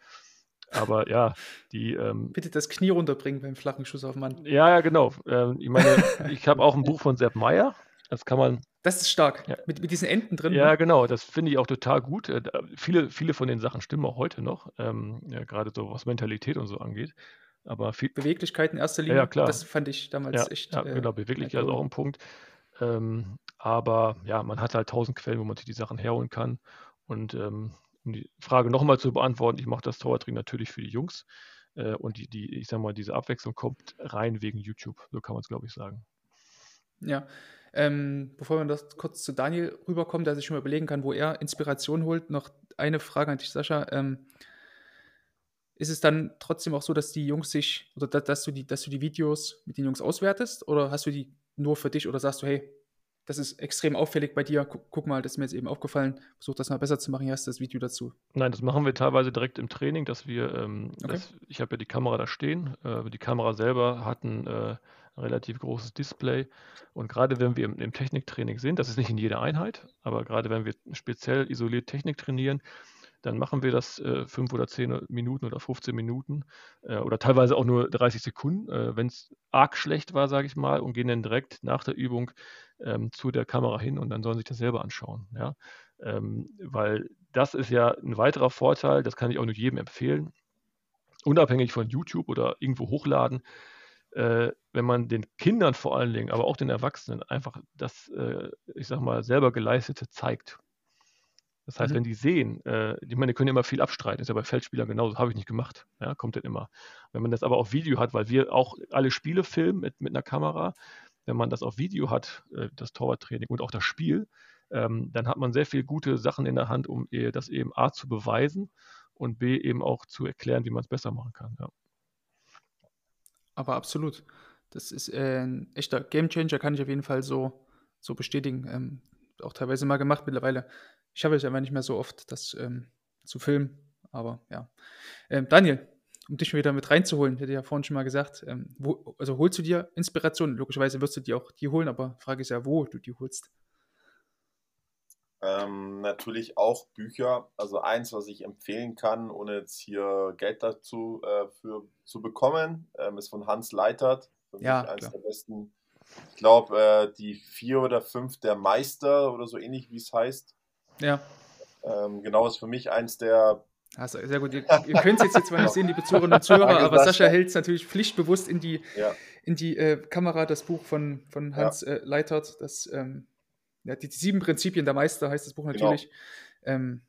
Aber ja, die. Ähm, Bitte das Knie runterbringen beim flachen Schuss auf Mann. Ja, ja, genau. Ähm, ich meine, ich habe auch ein Buch von Sepp Meyer. Das kann man. Das ist stark. Ja. Mit, mit diesen Enden drin. Ja, ne? genau. Das finde ich auch total gut. Äh, viele, viele von den Sachen stimmen auch heute noch. Ähm, ja, gerade so was Mentalität und so angeht. Aber viel, Beweglichkeit in erster Linie. Ja, klar. Das fand ich damals ja, echt. Ja, äh, genau. Beweglichkeit ist auch ein Punkt. Ähm, aber ja, man hat halt tausend Quellen, wo man sich die Sachen herholen kann. Und ähm, um die Frage nochmal zu beantworten, ich mache das Torwarttraining natürlich für die Jungs. Äh, und die, die, ich sag mal, diese Abwechslung kommt rein wegen YouTube. So kann man es, glaube ich, sagen. Ja, ähm, bevor wir das kurz zu Daniel rüberkommen, der sich schon mal überlegen kann, wo er Inspiration holt, noch eine Frage an dich, Sascha. Ähm, ist es dann trotzdem auch so, dass die Jungs sich, oder dass, dass, du die, dass du die Videos mit den Jungs auswertest? Oder hast du die nur für dich oder sagst du, hey, das ist extrem auffällig bei dir, guck, guck, mal, das ist mir jetzt eben aufgefallen, versuch das mal besser zu machen, hier hast du das Video dazu. Nein, das machen wir teilweise direkt im Training, dass wir, ähm, okay. das, ich habe ja die Kamera da stehen, äh, die Kamera selber hat ein, äh, ein relativ großes Display. Und gerade wenn wir im, im, Techniktraining sind, das ist nicht in jeder Einheit, aber gerade wenn wir speziell isoliert Technik trainieren, dann machen wir das äh, fünf oder zehn Minuten oder 15 Minuten äh, oder teilweise auch nur 30 Sekunden, äh, wenn es arg schlecht war, sage ich mal, und gehen dann direkt nach der Übung ähm, zu der Kamera hin und dann sollen sich das selber anschauen. Ja? Ähm, weil das ist ja ein weiterer Vorteil, das kann ich auch nur jedem empfehlen, unabhängig von YouTube oder irgendwo hochladen äh, wenn man den Kindern vor allen Dingen, aber auch den Erwachsenen einfach das, äh, ich sag mal, selber geleistete zeigt. Das heißt, mhm. wenn die sehen, äh, ich meine, die können immer viel abstreiten, ist ja bei Feldspielern genauso, habe ich nicht gemacht, ja, kommt dann immer. Wenn man das aber auf Video hat, weil wir auch alle Spiele filmen mit, mit einer Kamera, wenn man das auf Video hat, äh, das Torwarttraining und auch das Spiel, ähm, dann hat man sehr viele gute Sachen in der Hand, um das eben A zu beweisen und B eben auch zu erklären, wie man es besser machen kann. Ja. Aber absolut. Das ist äh, ein echter Gamechanger, kann ich auf jeden Fall so, so bestätigen. Ähm, auch teilweise mal gemacht mittlerweile. Ich habe es aber nicht mehr so oft, das ähm, zu filmen. Aber ja. Ähm, Daniel, um dich wieder mit reinzuholen, hätte ich ja vorhin schon mal gesagt, ähm, wo, also holst du dir Inspiration? Logischerweise wirst du die auch die holen, aber Frage ist ja, wo du die holst. Ähm, natürlich auch Bücher. Also eins, was ich empfehlen kann, ohne jetzt hier Geld dazu äh, für, zu bekommen, ähm, ist von Hans Leitert. Für ja, mich eines der besten. Ich glaube, äh, die vier oder fünf der Meister oder so ähnlich, wie es heißt. Ja. Ähm, genau, ist für mich eins der. Also, sehr gut. Ihr, ihr könnt es jetzt zwar nicht <laughs> sehen, liebe Zuhörerinnen und Zuhörer, aber Sascha hält es natürlich pflichtbewusst in die, ja. in die äh, Kamera, das Buch von, von Hans ja. äh, Leitert. Das ähm, die, die, sieben Prinzipien der Meister heißt das Buch genau. natürlich. Genau. Ähm,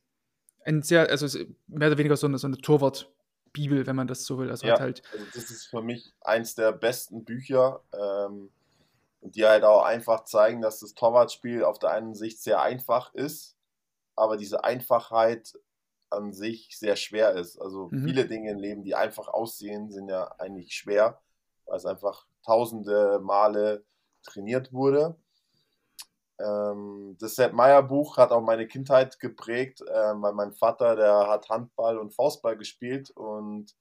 ein sehr, also mehr oder weniger so eine, so eine Torwart-Bibel, wenn man das so will. Also ja, halt also das ist für mich eins der besten Bücher. Ähm, die halt auch einfach zeigen, dass das Torwartspiel auf der einen Sicht sehr einfach ist, aber diese Einfachheit an sich sehr schwer ist. Also mhm. viele Dinge im Leben, die einfach aussehen, sind ja eigentlich schwer, weil es einfach tausende Male trainiert wurde. Ähm, das Sepp Meyer Buch hat auch meine Kindheit geprägt, äh, weil mein Vater, der hat Handball und Faustball gespielt und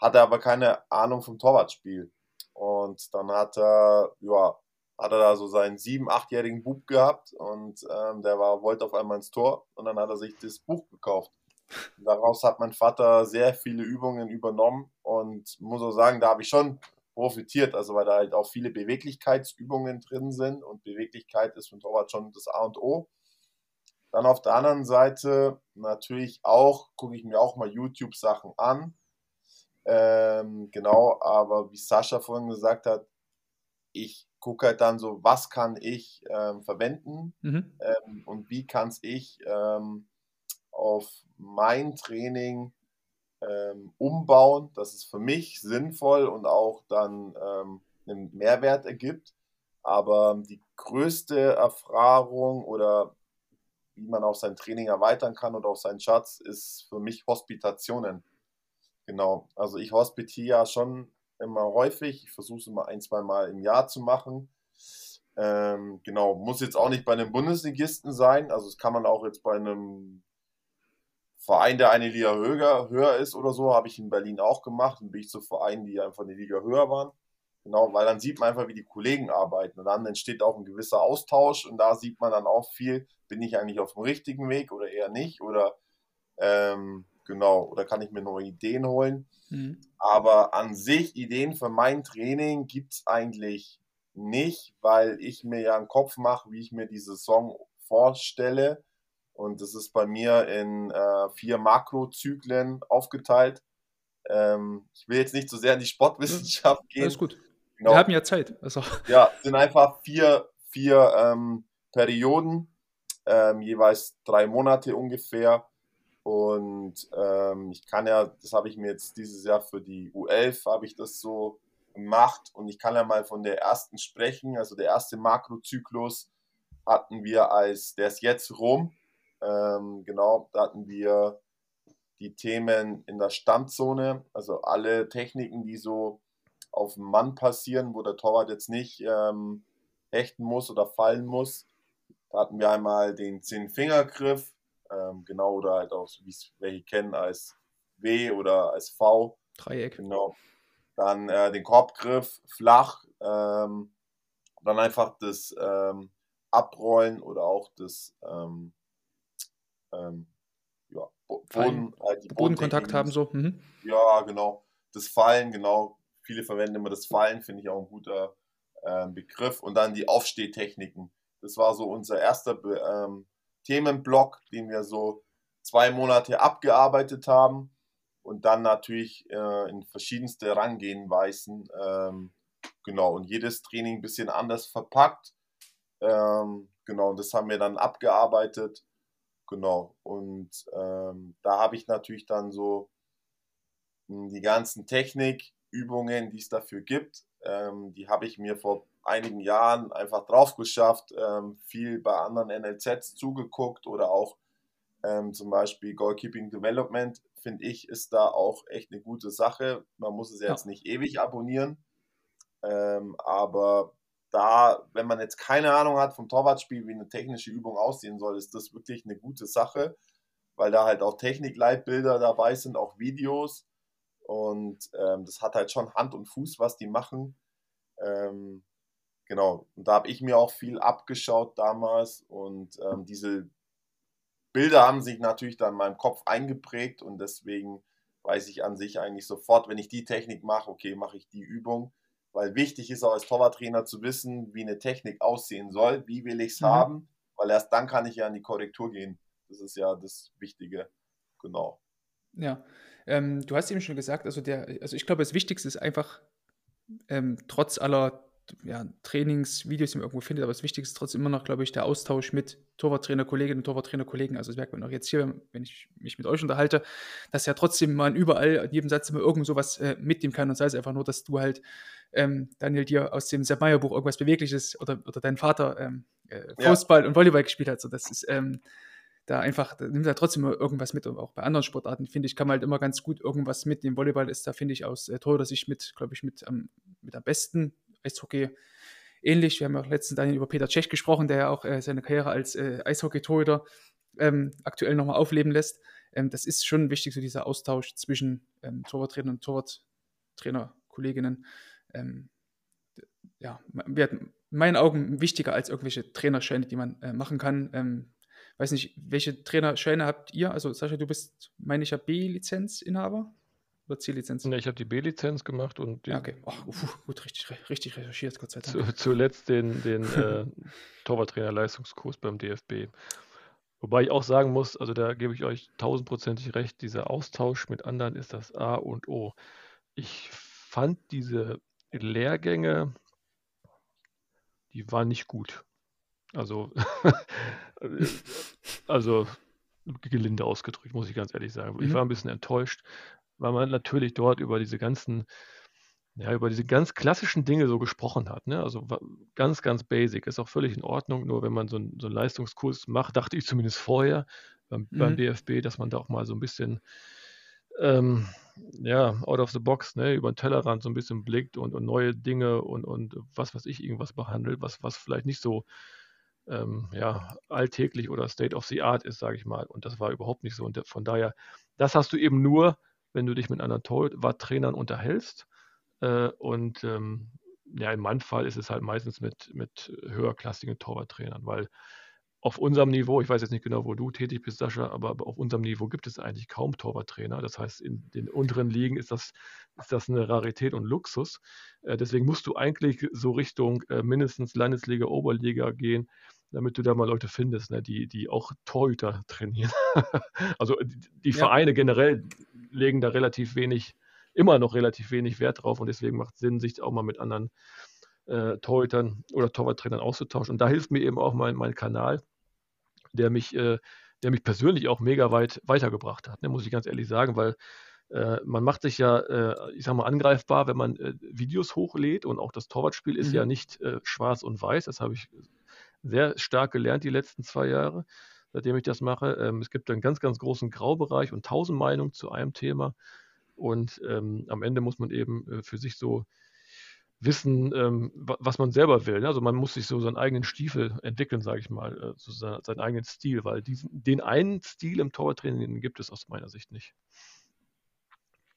hatte aber keine Ahnung vom Torwartspiel. Und dann hat er, ja, hat er da so seinen sieben, achtjährigen Bub gehabt und ähm, der war, wollte auf einmal ins Tor und dann hat er sich das Buch gekauft. Und daraus hat mein Vater sehr viele Übungen übernommen und muss auch sagen, da habe ich schon profitiert, also weil da halt auch viele Beweglichkeitsübungen drin sind und Beweglichkeit ist für den Torwart schon das A und O. Dann auf der anderen Seite natürlich auch, gucke ich mir auch mal YouTube-Sachen an. Ähm, genau, aber wie Sascha vorhin gesagt hat, ich gucke halt dann so, was kann ich ähm, verwenden mhm. ähm, und wie kann es ich ähm, auf mein Training ähm, umbauen, dass es für mich sinnvoll und auch dann ähm, einen Mehrwert ergibt. Aber die größte Erfahrung oder wie man auch sein Training erweitern kann und auch seinen Schatz, ist für mich Hospitationen. Genau, also ich hospitiere ja schon immer häufig. Ich versuche es immer ein, zwei Mal im Jahr zu machen. Ähm, genau, muss jetzt auch nicht bei einem Bundesligisten sein. Also es kann man auch jetzt bei einem Verein, der eine Liga höher, höher ist oder so, habe ich in Berlin auch gemacht. Dann bin ich zu Vereinen, die einfach eine Liga höher waren. Genau, weil dann sieht man einfach, wie die Kollegen arbeiten und dann entsteht auch ein gewisser Austausch und da sieht man dann auch viel, bin ich eigentlich auf dem richtigen Weg oder eher nicht oder ähm, genau, oder kann ich mir neue Ideen holen. Mhm. Aber an sich Ideen für mein Training gibt es eigentlich nicht, weil ich mir ja einen Kopf mache, wie ich mir die Saison vorstelle. Und das ist bei mir in äh, vier Makrozyklen aufgeteilt. Ähm, ich will jetzt nicht so sehr in die Sportwissenschaft ja, gehen. Alles gut. Genau. Wir haben ja Zeit. Also. Ja, es sind einfach vier, vier ähm, Perioden, ähm, jeweils drei Monate ungefähr. Und ähm, ich kann ja, das habe ich mir jetzt dieses Jahr für die U11, habe ich das so gemacht. Und ich kann ja mal von der ersten sprechen. Also der erste Makrozyklus hatten wir als, der ist jetzt rum. Ähm, genau, da hatten wir die Themen in der Standzone, also alle Techniken, die so auf dem Mann passieren, wo der Torwart jetzt nicht ähm, hechten muss oder fallen muss. Da hatten wir einmal den Zehn-Fingergriff, ähm, genau, oder halt auch, wie es welche kennen, als W oder als V. Dreieck. Genau. Dann äh, den Korbgriff flach, ähm, dann einfach das ähm, Abrollen oder auch das ähm, ähm, ja, Boden, halt Bodenkontakt haben so. Mhm. Ja, genau. Das Fallen, genau. Viele verwenden immer das Fallen, finde ich auch ein guter äh, Begriff. Und dann die Aufstehtechniken. Das war so unser erster Be ähm, Themenblock, den wir so zwei Monate abgearbeitet haben und dann natürlich äh, in verschiedenste Herangehenweisen. Ähm, genau, und jedes Training ein bisschen anders verpackt. Ähm, genau, und das haben wir dann abgearbeitet. Genau, und ähm, da habe ich natürlich dann so hm, die ganzen Technikübungen, die es dafür gibt, ähm, die habe ich mir vor einigen Jahren einfach drauf geschafft, ähm, viel bei anderen NLZs zugeguckt oder auch ähm, zum Beispiel Goalkeeping Development, finde ich, ist da auch echt eine gute Sache. Man muss es ja. jetzt nicht ewig abonnieren, ähm, aber da, wenn man jetzt keine Ahnung hat vom Torwartspiel, wie eine technische Übung aussehen soll, ist das wirklich eine gute Sache, weil da halt auch Technikleitbilder dabei sind, auch Videos. Und ähm, das hat halt schon Hand und Fuß, was die machen. Ähm, Genau, und da habe ich mir auch viel abgeschaut damals und ähm, diese Bilder haben sich natürlich dann in meinem Kopf eingeprägt und deswegen weiß ich an sich eigentlich sofort, wenn ich die Technik mache, okay, mache ich die Übung, weil wichtig ist auch als Torwarttrainer zu wissen, wie eine Technik aussehen soll, wie will ich es mhm. haben, weil erst dann kann ich ja in die Korrektur gehen. Das ist ja das Wichtige, genau. Ja, ähm, du hast eben schon gesagt, also der, also ich glaube, das Wichtigste ist einfach, ähm, trotz aller ja, Trainingsvideos, die man irgendwo findet, aber das Wichtigste ist trotzdem immer noch, glaube ich, der Austausch mit Torwarttrainer, Kolleginnen und Torwarttrainer, Kollegen. Also das merkt man auch jetzt hier, wenn ich mich mit euch unterhalte, dass ja trotzdem man überall in jedem Satz immer irgend sowas äh, mitnehmen kann und sei es einfach nur, dass du halt, ähm, Daniel, dir aus dem Sepp Meyer Buch irgendwas Bewegliches oder, oder dein Vater ähm, äh, Fußball ja. und Volleyball gespielt hat. So, das ist ähm, da einfach, da nimmt er trotzdem irgendwas mit. Und auch bei anderen Sportarten, finde ich, kann man halt immer ganz gut irgendwas mitnehmen. Volleyball ist da, finde ich, aus äh, Torhüter-Sicht mit, glaube ich, mit, ähm, mit am besten Eishockey ähnlich. Wir haben ja auch letztens über Peter Cech gesprochen, der ja auch äh, seine Karriere als äh, Eishockey-Torhüter ähm, aktuell nochmal aufleben lässt. Ähm, das ist schon wichtig, so dieser Austausch zwischen ähm, Torwarttrainern und Torwarttrainer, Kolleginnen. Ähm, ja, wird in meinen Augen wichtiger als irgendwelche Trainerscheine, die man äh, machen kann. Ähm, weiß nicht, welche Trainerscheine habt ihr? Also Sascha, du bist, meine ich, ja B-Lizenzinhaber? Oder C-Lizenz? Ne, ich habe die B-Lizenz gemacht und ja, okay. Oh, uf, gut, richtig, richtig recherchiert, Gott sei Dank. Zu, zuletzt den, den <laughs> äh, Torwarttrainer-Leistungskurs beim DFB. Wobei ich auch sagen muss, also da gebe ich euch tausendprozentig recht, dieser Austausch mit anderen ist das A und O. Ich fand diese Lehrgänge, die waren nicht gut. Also, <laughs> also gelinde ausgedrückt, muss ich ganz ehrlich sagen. Ich mhm. war ein bisschen enttäuscht, weil man natürlich dort über diese ganzen, ja, über diese ganz klassischen Dinge so gesprochen hat. Ne? Also ganz, ganz basic. Ist auch völlig in Ordnung. Nur wenn man so, ein, so einen Leistungskurs macht, dachte ich zumindest vorher beim, mhm. beim DFB, dass man da auch mal so ein bisschen ähm, ja, out of the box, ne, über den Tellerrand so ein bisschen blickt und, und neue Dinge und, und was weiß ich, irgendwas behandelt, was, was vielleicht nicht so ähm, ja, alltäglich oder State of the Art ist, sage ich mal. Und das war überhaupt nicht so. Und von daher, das hast du eben nur, wenn du dich mit anderen Torwarttrainern unterhältst. Äh, und ähm, ja, in meinem Fall ist es halt meistens mit, mit höherklassigen Torwarttrainern, weil auf unserem Niveau, ich weiß jetzt nicht genau, wo du tätig bist, Sascha, aber, auf unserem Niveau gibt es eigentlich kaum Torwarttrainer. Das heißt, in den unteren Ligen ist das, ist das eine Rarität und Luxus. Äh, deswegen musst du eigentlich so Richtung äh, mindestens Landesliga, Oberliga gehen, damit du da mal Leute findest, ne, die, die auch Torhüter <laughs> trainieren. also die, ja. Vereine generell legen da relativ wenig, immer noch relativ wenig Wert drauf und deswegen macht es Sinn, sich auch mal mit anderen äh, Torhütern oder Torwarttrainern auszutauschen. Und da hilft mir eben auch mein, mein Kanal, der mich, äh, der mich persönlich auch mega weit weitergebracht hat, ne, muss ich ganz ehrlich sagen, weil äh, man macht sich ja, äh, ich sag mal, angreifbar, wenn man äh, Videos hochlädt und auch das Torwartspiel ist mhm. ja nicht äh, schwarz und weiß. Das habe ich sehr stark gelernt die letzten zwei Jahre, seitdem ich das mache. Ähm, es gibt einen ganz, ganz großen Graubereich und tausend Meinungen zu einem Thema. Und ähm, am Ende muss man eben äh, für sich so wissen, ähm, was man selber will. Also man muss sich so seinen eigenen Stiefel entwickeln, sage ich mal, äh, so seinen eigenen Stil, weil diesen, den einen Stil im Torwarttraining gibt es aus meiner Sicht nicht.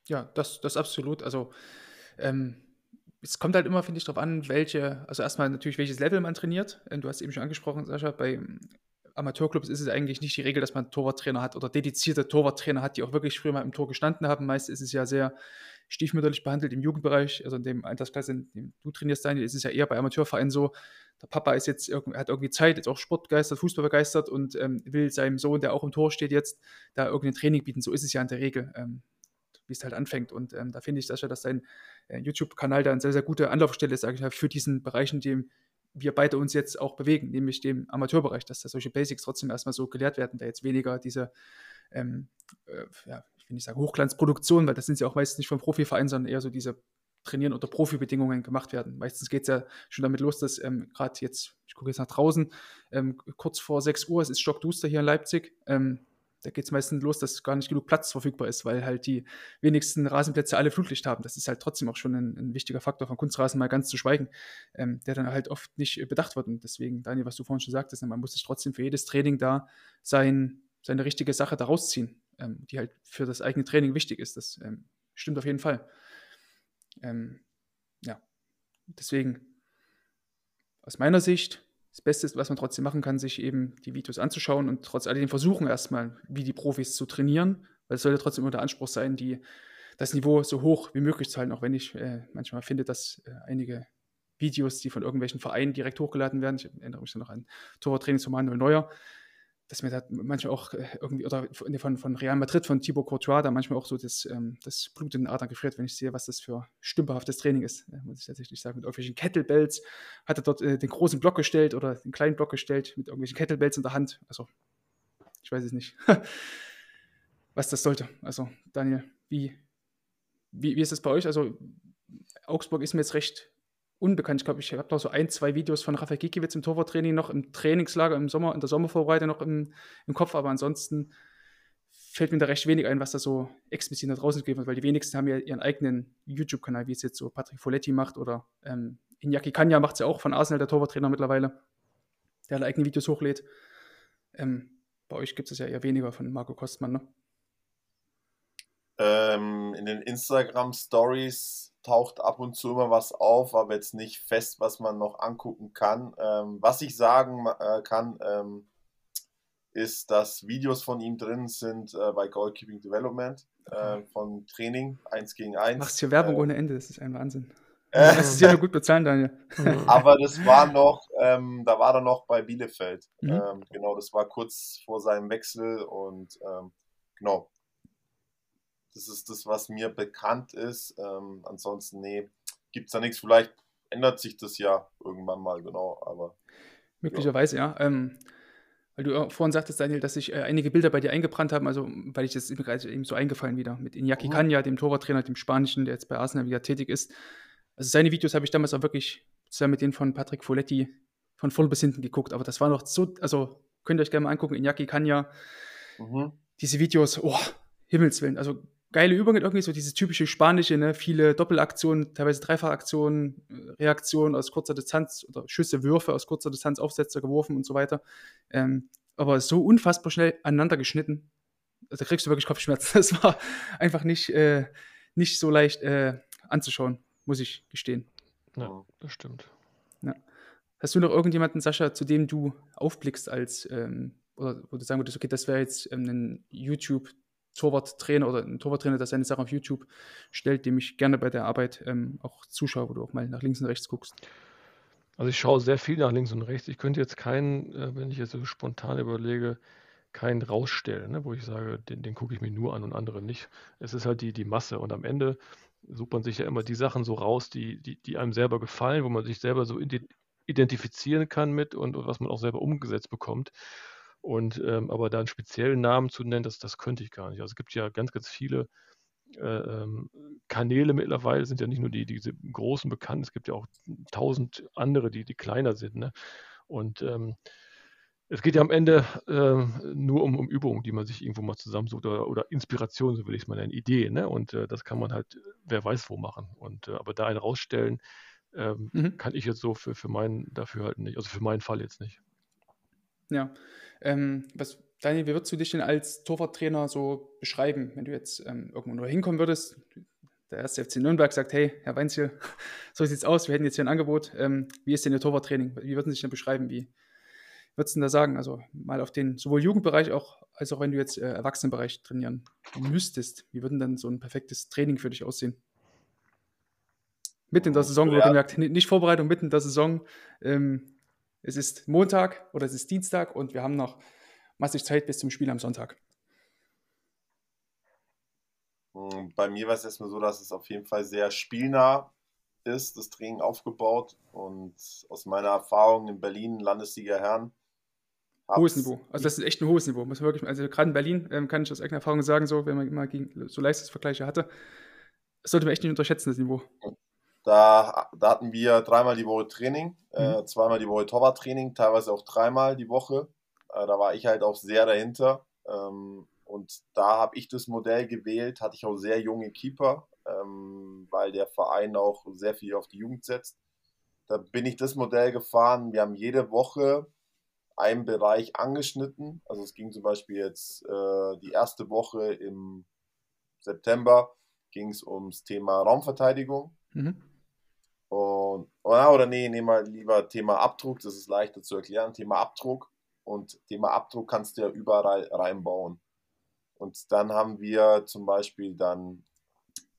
Ja, das, das absolut. Also ähm, es kommt halt immer, finde ich, darauf an, welche, also erstmal natürlich, welches Level man trainiert. Ähm, du hast eben schon angesprochen, Sascha, bei Amateurclubs ist es eigentlich nicht die Regel, dass man Torwarttrainer hat oder dedizierte Torwarttrainer hat, die auch wirklich früher mal im Tor gestanden haben. Meist ist es ja sehr stiefmütterlich behandelt im Jugendbereich, also in dem Altersklasse, in dem du trainierst, Daniel, ist es ja eher bei Amateurvereinen so, der Papa ist jetzt, hat irgendwie Zeit, ist auch sportbegeistert, Fußball begeistert und ähm, will seinem Sohn, der auch im Tor steht jetzt, da irgendein Training bieten. So ist es ja in der Regel, ähm, wie es halt anfängt. Und ähm, da finde ich, Sascha, dass dein äh, YouTube-Kanal da eine sehr, sehr gute Anlaufstelle ist, sage ich mal, für diesen Bereich, in dem wir beide uns jetzt auch bewegen, nämlich dem Amateurbereich, dass da solche Basics trotzdem erstmal so gelehrt werden, da jetzt weniger diese, ähm, äh, ja, ich will nicht sagen Hochglanzproduktion, weil das sind ja auch meistens nicht vom Profiverein, sondern eher so diese Trainieren unter Profibedingungen gemacht werden. Meistens geht es ja schon damit los, dass ähm, gerade jetzt, ich gucke jetzt nach draußen, ähm, kurz vor 6 Uhr, es ist stockduster hier in Leipzig, ähm, da geht es meistens los, dass gar nicht genug Platz verfügbar ist, weil halt die wenigsten Rasenplätze alle Flutlicht haben. Das ist halt trotzdem auch schon ein, ein wichtiger Faktor von Kunstrasen, mal ganz zu schweigen, ähm, der dann halt oft nicht äh, bedacht wird. Und deswegen, Daniel, was du vorhin schon sagtest, ne, man muss sich trotzdem für jedes Training da sein, seine richtige Sache daraus ziehen, ähm, die halt für das eigene Training wichtig ist. Das ähm, stimmt auf jeden Fall. Ähm, ja, deswegen aus meiner Sicht das Beste ist, was man trotzdem machen kann, sich eben die Videos anzuschauen und trotz alledem versuchen erstmal, wie die Profis zu trainieren, weil es sollte trotzdem immer der Anspruch sein, die, das Niveau so hoch wie möglich zu halten, auch wenn ich äh, manchmal finde, dass äh, einige Videos, die von irgendwelchen Vereinen direkt hochgeladen werden, ich erinnere mich noch an Torwarttraining von Manuel Neuer, dass mir da manchmal auch äh, irgendwie, oder von, von Real Madrid, von Thibaut Courtois, da manchmal auch so das, ähm, das Blut in den Adern gefriert, wenn ich sehe, was das für stümperhaftes Training ist, muss ich tatsächlich sagen. Mit irgendwelchen Kettlebells hat er dort äh, den großen Block gestellt oder den kleinen Block gestellt mit irgendwelchen Kettlebells in der Hand. Also, ich weiß es nicht, <laughs> was das sollte. Also, Daniel, wie, wie, wie ist das bei euch? Also, Augsburg ist mir jetzt recht unbekannt. Ich glaube, ich habe noch so ein, zwei Videos von Rafael Gikiewicz im Torwarttraining noch im Trainingslager im Sommer, in der Sommervorbereitung noch im, im Kopf, aber ansonsten fällt mir da recht wenig ein, was da so explizit nach draußen gegeben wird, weil die wenigsten haben ja ihren eigenen YouTube-Kanal, wie es jetzt so Patrick Folletti macht oder ähm, Iñaki Kanya macht es ja auch von Arsenal, der Torwarttrainer mittlerweile, der alle eigenen Videos hochlädt. Ähm, bei euch gibt es ja eher weniger von Marco Kostmann, ne? Ähm, in den Instagram-Stories taucht ab und zu immer was auf, aber jetzt nicht fest, was man noch angucken kann. Ähm, was ich sagen äh, kann, ähm, ist, dass Videos von ihm drin sind äh, bei Goalkeeping Development äh, von Training 1 gegen 1. Machst hier Werbung ohne Ende, das ist ein Wahnsinn. <laughs> Äh, das ist ja nur gut bezahlen, Daniel. Aber das war noch, ähm, da war er noch bei Bielefeld. Mhm. Ähm, genau, das war kurz vor seinem Wechsel und ähm, genau, das ist das, was mir bekannt ist. Ähm, ansonsten, nee, gibt es da nichts. Vielleicht ändert sich das ja irgendwann mal, genau. Aber möglicherweise, ja. ja. Ähm, weil du vorhin sagtest, Daniel, dass sich äh, einige Bilder bei dir eingebrannt haben, also weil ich das eben so eingefallen wieder mit Iñaki mhm. Kanya, dem Torwarttrainer, dem Spanischen, der jetzt bei Arsenal wieder tätig ist. Also seine Videos habe ich damals auch wirklich zusammen mit denen von Patrick Folletti von vorn bis hinten geguckt, aber das war noch so, also könnt ihr euch gerne mal angucken, Iñaki Kanya, mhm. diese Videos, oh, Himmelswillen, also geile Übungen, irgendwie so dieses typische Spanische, ne? viele Doppelaktionen, teilweise Dreifachaktionen, äh, Reaktionen aus kurzer Distanz oder Schüsse, Würfe aus kurzer Distanz, Aufsätze geworfen und so weiter. Ähm, aber so unfassbar schnell aneinander geschnitten. Da kriegst du wirklich Kopfschmerzen. <laughs> Das war einfach nicht, äh, nicht so leicht äh, anzuschauen, muss ich gestehen. Ja, das stimmt. Ja. Hast du noch irgendjemanden, Sascha, zu dem du aufblickst als, ähm, oder wo du sagen würdest, okay, das wäre jetzt ähm, ein YouTube-Torwarttrainer oder ein Torwarttrainer, der seine Sachen auf YouTube stellt, dem ich gerne bei der Arbeit ähm, auch zuschaue, wo du auch mal nach links und rechts guckst? Also ich schaue sehr viel nach links und rechts. Ich könnte jetzt keinen, äh, wenn ich jetzt so spontan überlege, keinen rausstellen, ne, wo ich sage, den, den gucke ich mir nur an und andere nicht. Es ist halt die, die Masse. Und am Ende sucht man sich ja immer die Sachen so raus, die, die, die einem selber gefallen, wo man sich selber so identifizieren kann mit und, und was man auch selber umgesetzt bekommt. Und ähm, aber da einen speziellen Namen zu nennen, das, das könnte ich gar nicht. Also es gibt ja ganz, ganz viele äh, ähm, Kanäle mittlerweile, sind ja nicht nur die, diese großen bekannten, es gibt ja auch tausend andere, die, die kleiner sind. Ne? Und ähm, es geht ja am Ende äh, nur um, um Übungen, die man sich irgendwo mal zusammensucht oder, oder Inspiration, so will ich es mal nennen, Ideen. Ne? Und äh, das kann man halt, wer weiß wo machen. Und äh, aber da einen rausstellen, ähm, mhm. kann ich jetzt so für, für meinen dafür halt nicht, also für meinen Fall jetzt nicht. Ja. Ähm, was, Daniel, wie würdest du dich denn als Torwarttrainer so beschreiben, wenn du jetzt ähm, irgendwo nur hinkommen würdest? Der erste FC Nürnberg sagt, hey, Herr Weinziel, <laughs> so sieht's aus, wir hätten jetzt hier ein Angebot. Ähm, wie ist denn Ihr Torwarttraining? Wie würden Sie sich denn beschreiben? Wie, würdest du denn da sagen? Also mal auf den sowohl Jugendbereich auch, als auch wenn du jetzt äh, Erwachsenenbereich trainieren müsstest. Wie würden dann so ein perfektes Training für dich aussehen? Mitten in der Saison, ja. gemerkt, nicht Vorbereitung, mitten in der Saison. Ähm, es ist Montag oder es ist Dienstag und wir haben noch massig Zeit bis zum Spiel am Sonntag. Hm, bei mir war es erstmal so, dass es auf jeden Fall sehr spielnah ist, das Training aufgebaut. Und aus meiner Erfahrung in Berlin, Landesliga Herren, Hohes Niveau. Also das ist echt ein hohes Niveau. Muss wirklich, also gerade in Berlin ähm, kann ich aus eigener Erfahrung sagen, so, wenn man immer gegen, so Leistungsvergleiche hatte, sollte man echt nicht unterschätzen, das Niveau. Da, da hatten wir dreimal die Woche Training, äh, mhm. zweimal die Woche Torwarttraining, teilweise auch dreimal die Woche. Äh, da war ich halt auch sehr dahinter. Ähm, und da habe ich das Modell gewählt, hatte ich auch sehr junge Keeper, ähm, weil der Verein auch sehr viel auf die Jugend setzt. Da bin ich das Modell gefahren. Wir haben jede Woche einen Bereich angeschnitten. Also es ging zum Beispiel jetzt äh, die erste Woche im September ging es ums Thema Raumverteidigung. Mhm. Und, oder, oder nee, nehmen wir lieber Thema Abdruck, das ist leichter zu erklären. Thema Abdruck und Thema Abdruck kannst du ja überall reinbauen. Und dann haben wir zum Beispiel dann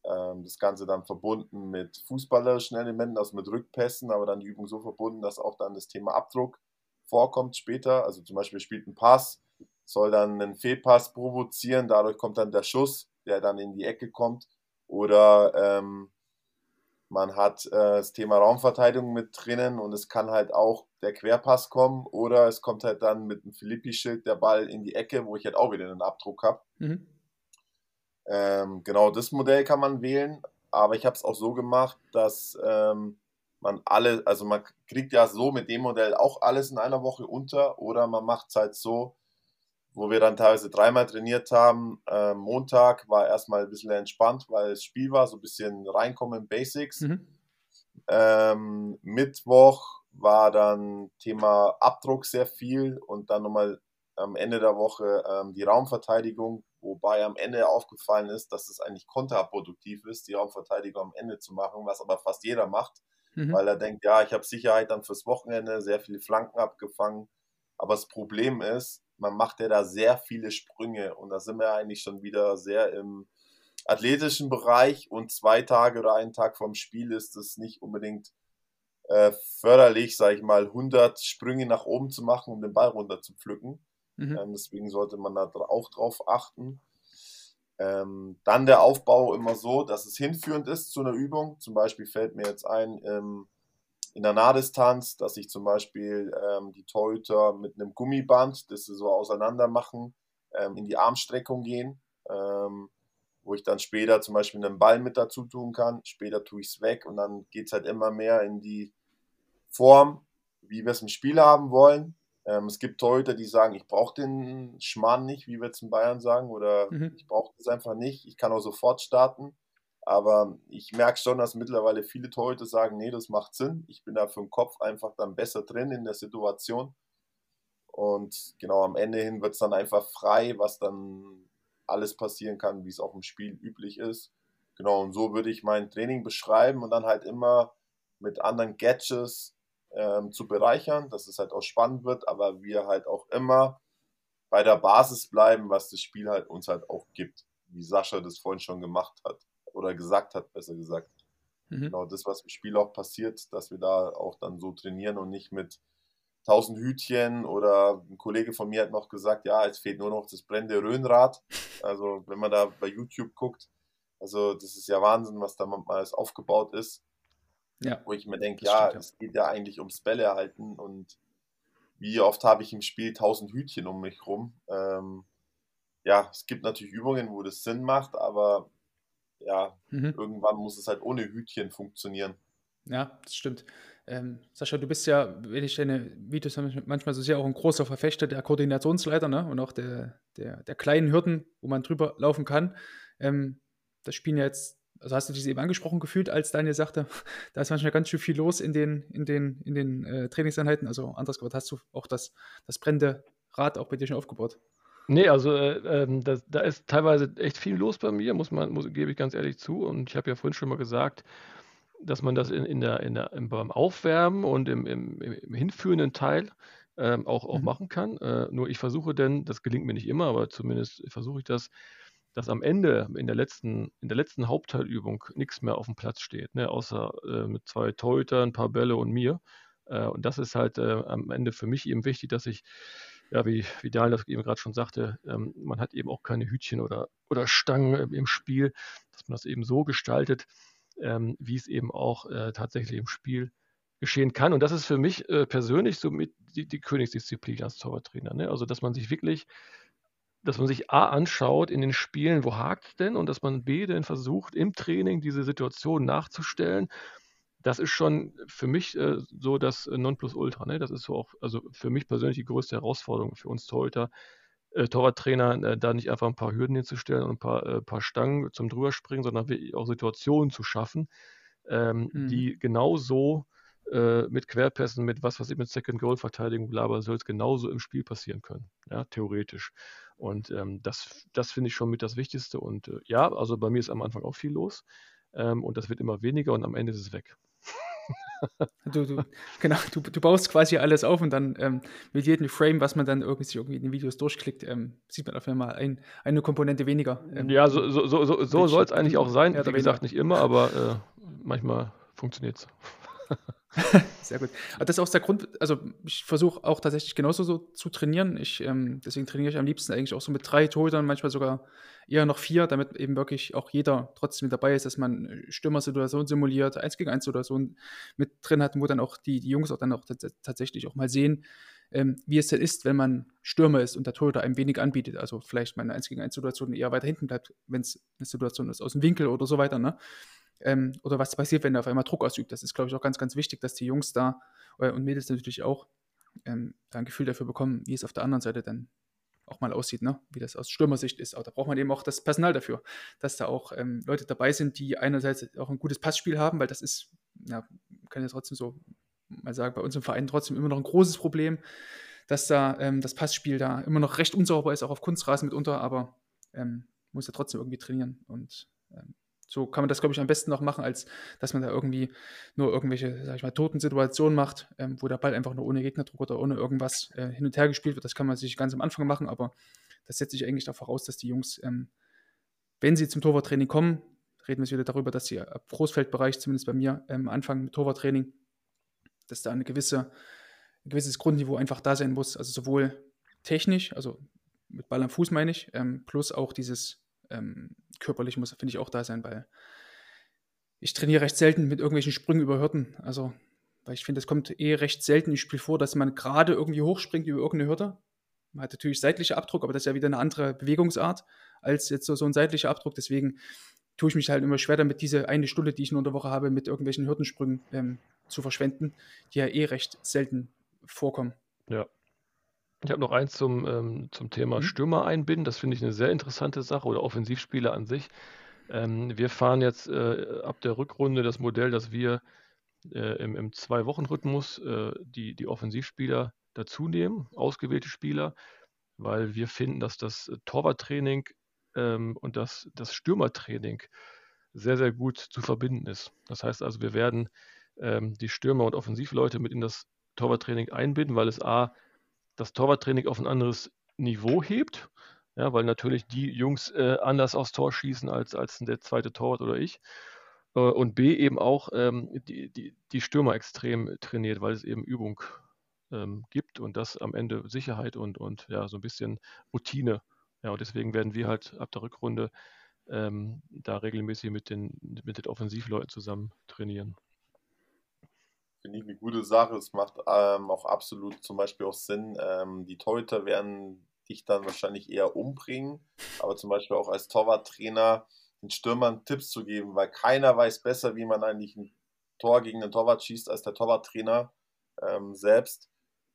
ähm, das Ganze dann verbunden mit fußballerischen Elementen, also mit Rückpässen, aber dann die Übung so verbunden, dass auch dann das Thema Abdruck vorkommt später. Also zum Beispiel spielt ein Pass, soll dann einen Fehlpass provozieren, dadurch kommt dann der Schuss, der dann in die Ecke kommt. Oder ähm, man hat äh, das Thema Raumverteidigung mit drinnen und es kann halt auch der Querpass kommen oder es kommt halt dann mit einem Philippi-Schild der Ball in die Ecke, wo ich halt auch wieder einen Abdruck habe. Mhm. Ähm, genau das Modell kann man wählen, aber ich habe es auch so gemacht, dass ähm, man alle, also man kriegt ja so mit dem Modell auch alles in einer Woche unter oder man macht es halt so, wo wir dann teilweise dreimal trainiert haben. Äh, Montag war erstmal ein bisschen entspannt, weil das Spiel war, so ein bisschen reinkommen in Basics. Mhm. Ähm, Mittwoch war dann Thema Abdruck sehr viel und dann nochmal am Ende der Woche ähm, die Raumverteidigung, wobei am Ende aufgefallen ist, dass es eigentlich kontraproduktiv ist, die Raumverteidigung am Ende zu machen, was aber fast jeder macht mhm. weil er denkt, ja, ich habe Sicherheit dann fürs Wochenende, sehr viele Flanken abgefangen. Aber das Problem ist, man macht ja da sehr viele Sprünge und da sind wir eigentlich schon wieder sehr im athletischen Bereich und zwei Tage oder einen Tag vom Spiel ist es nicht unbedingt äh, förderlich, sage ich mal, 100 Sprünge nach oben zu machen, um den Ball runter zu pflücken. Mhm. Ähm, deswegen sollte man da auch drauf achten. Ähm, dann der Aufbau immer so, dass es hinführend ist zu einer Übung. Zum Beispiel fällt mir jetzt ein, ähm, in der Nahdistanz, dass ich zum Beispiel ähm, die Torhüter mit einem Gummiband, das sie so auseinander machen, ähm, in die Armstreckung gehen, ähm, wo ich dann später zum Beispiel einen Ball mit dazu tun kann. Später tue ich es weg und dann geht es halt immer mehr in die Form, wie wir es im Spiel haben wollen. Ähm, es gibt Torhüter, die sagen, ich brauche den Schmarrn nicht, wie wir jetzt in Bayern sagen, oder Mhm. ich brauche das einfach nicht, ich kann auch sofort starten. Aber ich merke schon, dass mittlerweile viele Torhüter sagen, nee, das macht Sinn. Ich bin da für den Kopf einfach dann besser drin in der Situation. Und genau am Ende hin wird es dann einfach frei, was dann alles passieren kann, wie es auch im Spiel üblich ist. Genau, und so würde ich mein Training beschreiben und dann halt immer mit anderen Gadgets ähm, zu bereichern, dass es halt auch spannend wird, aber wir halt auch immer bei der Basis bleiben, was das Spiel halt uns halt auch gibt, wie Sascha das vorhin schon gemacht hat oder gesagt hat, besser gesagt. Mhm. Genau das, was im Spiel auch passiert, dass wir da auch dann so trainieren und nicht mit tausend Hütchen oder ein Kollege von mir hat noch gesagt, ja, es fehlt nur noch das brennende Röhnrad. <laughs> Also wenn man da bei YouTube guckt, also das ist ja Wahnsinn, was da manchmal alles aufgebaut ist Ja, wo ich mir denke, ja, stimmt, ja. es geht ja eigentlich ums Bälle erhalten und wie oft habe ich im Spiel tausend Hütchen um mich rum. Ähm, ja, es gibt natürlich Übungen, wo das Sinn macht, aber ja, mhm. irgendwann muss es halt ohne Hütchen funktionieren. ja, das stimmt. Ähm, Sascha, du bist ja, wenn ich deine Videos manchmal so sehe, auch ein großer Verfechter der Koordinationsleiter ne? und auch der, der, der kleinen Hürden, wo man drüber laufen kann. Ähm, das spielen ja jetzt, also hast du dich eben angesprochen gefühlt, als Daniel sagte, <laughs> da ist manchmal ganz schön viel los in den, in den, in den äh, Trainingseinheiten. Also anders gesagt, hast du auch das, das brennende Rad auch bei dir schon aufgebaut? Nee, also äh, ähm, das, da ist teilweise echt viel los bei mir, muss man, muss, gebe ich ganz ehrlich zu. Und ich habe ja vorhin schon mal gesagt, dass man das in, in der, in der, im, beim Aufwärmen und im, im, im hinführenden Teil ähm, auch, auch Mhm. machen kann. Äh, nur ich versuche denn, das gelingt mir nicht immer, aber zumindest versuche ich das, dass am Ende in der letzten, in der letzten Hauptteilübung nichts mehr auf dem Platz steht, ne? außer äh, mit zwei Torhütern, ein paar Bälle und mir. Äh, und das ist halt äh, am Ende für mich eben wichtig, dass ich, ja, wie, wie Daniel das eben gerade schon sagte, ähm, man hat eben auch keine Hütchen oder, oder Stangen im- im Spiel, dass man das eben so gestaltet, ähm, wie es eben auch äh, tatsächlich im Spiel geschehen kann. Und das ist für mich äh, persönlich so mit die, die Königsdisziplin als Torwarttrainer. Ne? Also, dass man sich wirklich, dass man sich A anschaut in den Spielen, wo hakt denn und dass man B dann versucht, im Training diese Situation nachzustellen. Das ist schon für mich äh, so das äh, Nonplusultra. Ne? Das ist so auch, also für mich persönlich die größte Herausforderung für uns Torhüter, äh, Torwarttrainer, äh, da nicht einfach ein paar Hürden hinzustellen und ein paar, äh, paar Stangen zum drüberspringen, sondern wirklich auch Situationen zu schaffen, ähm, Mhm. die genauso äh, mit Querpässen, mit was weiß ich, mit Second Goal Verteidigung, bla, bla, soll es genauso im Spiel passieren können, ja, theoretisch. Und ähm, das, das finde ich schon mit das Wichtigste. Und äh, ja, also bei mir ist am Anfang auch viel los. Ähm, und das wird immer weniger und am Ende ist es weg. Du, du, genau, du, du baust quasi alles auf und dann ähm, mit jedem Frame, was man dann irgendwie, irgendwie in den Videos durchklickt, ähm, sieht man auf einmal ein, eine Komponente weniger. Ähm, Ja, so, so, so, so, soll es eigentlich auch sein. Ja, Wie gesagt, nicht immer, aber äh, manchmal funktioniert es. <laughs> <laughs> Sehr gut. Aber das ist auch der Grund, also ich versuche auch tatsächlich genauso so zu trainieren. Ich, ähm, deswegen trainiere ich am liebsten eigentlich auch so mit drei Torhütern, manchmal sogar eher noch vier, damit eben wirklich auch jeder trotzdem dabei ist, dass man äh, Stürmersituationen simuliert, 1 gegen 1 Situationen mit drin hat, wo dann auch die, die Jungs auch dann auch tats- tatsächlich auch mal sehen, ähm, wie es denn ist, wenn man Stürmer ist und der Torhüter einem wenig anbietet. Also vielleicht mal eine 1 gegen 1 Situation eher weiter hinten bleibt, wenn es eine Situation ist aus dem Winkel oder so weiter, ne? Ähm, oder was passiert, wenn er auf einmal Druck ausübt. Das ist, glaube ich, auch ganz, ganz wichtig, dass die Jungs da äh, und Mädels natürlich auch ähm, ein Gefühl dafür bekommen, wie es auf der anderen Seite dann auch mal aussieht, ne? wie das aus Stürmersicht ist. Aber da braucht man eben auch das Personal dafür, dass da auch ähm, Leute dabei sind, die einerseits auch ein gutes Passspiel haben, weil das ist, ja, kann ja trotzdem so mal sagen, bei uns im Verein trotzdem immer noch ein großes Problem, dass da ähm, das Passspiel da immer noch recht unsauber ist, auch auf Kunstrasen mitunter, aber ähm, muss ja trotzdem irgendwie trainieren und ähm, so kann man das, glaube ich, am besten noch machen, als dass man da irgendwie nur irgendwelche, sag ich mal, toten Situationen macht, ähm, wo der Ball einfach nur ohne Gegnerdruck oder ohne irgendwas äh, hin und her gespielt wird. Das kann man sich ganz am Anfang machen, aber das setzt sich eigentlich darauf voraus, dass die Jungs, ähm, wenn sie zum Torwarttraining kommen, reden wir wieder darüber, dass sie ab Großfeldbereich, zumindest bei mir, ähm, anfangen mit Torwarttraining, dass da eine gewisse, ein gewisses Grundniveau einfach da sein muss. Also sowohl technisch, also mit Ball am Fuß meine ich, ähm, plus auch dieses ähm, körperlich muss, finde ich, auch da sein, weil ich trainiere recht selten mit irgendwelchen Sprüngen über Hürden. Also, weil ich finde, es kommt eh recht selten im Spiel vor, dass man gerade irgendwie hochspringt über irgendeine Hürde. Man hat natürlich seitliche Abdruck, aber das ist ja wieder eine andere Bewegungsart als jetzt so, so ein seitlicher Abdruck. Deswegen tue ich mich halt immer schwer damit, diese eine Stunde, die ich nur in der Woche habe, mit irgendwelchen Hürdensprüngen ähm, zu verschwenden, die ja eh recht selten vorkommen. Ja. Ich habe noch eins zum, ähm, zum Thema Mhm. Stürmer einbinden. Das finde ich eine sehr interessante Sache oder Offensivspieler an sich. Ähm, wir fahren jetzt äh, ab der Rückrunde das Modell, dass wir äh, im, im Zwei-Wochen-Rhythmus äh, die, die Offensivspieler dazunehmen, ausgewählte Spieler, weil wir finden, dass das Torwarttraining ähm, und das, das Stürmertraining sehr, sehr gut zu verbinden ist. Das heißt also, wir werden ähm, die Stürmer und Offensivleute mit in das Torwarttraining einbinden, weil es A, das Torwarttraining auf ein anderes Niveau hebt, ja, weil natürlich die Jungs äh, anders aufs Tor schießen als, als der zweite Torwart oder ich. Äh, und B eben auch ähm, die, die, die Stürmer extrem trainiert, weil es eben Übung ähm, gibt und das am Ende Sicherheit und, und ja, so ein bisschen Routine. Ja, und deswegen werden wir halt ab der Rückrunde ähm, da regelmäßig mit den, mit den Offensivleuten zusammen trainieren. Finde ich eine gute Sache. Es macht ähm, auch absolut zum Beispiel auch Sinn. Ähm, die Torhüter werden dich dann wahrscheinlich eher umbringen, aber zum Beispiel auch als Torwarttrainer den Stürmern Tipps zu geben, weil keiner weiß besser, wie man eigentlich ein Tor gegen den Torwart schießt, als der Torwarttrainer ähm, selbst.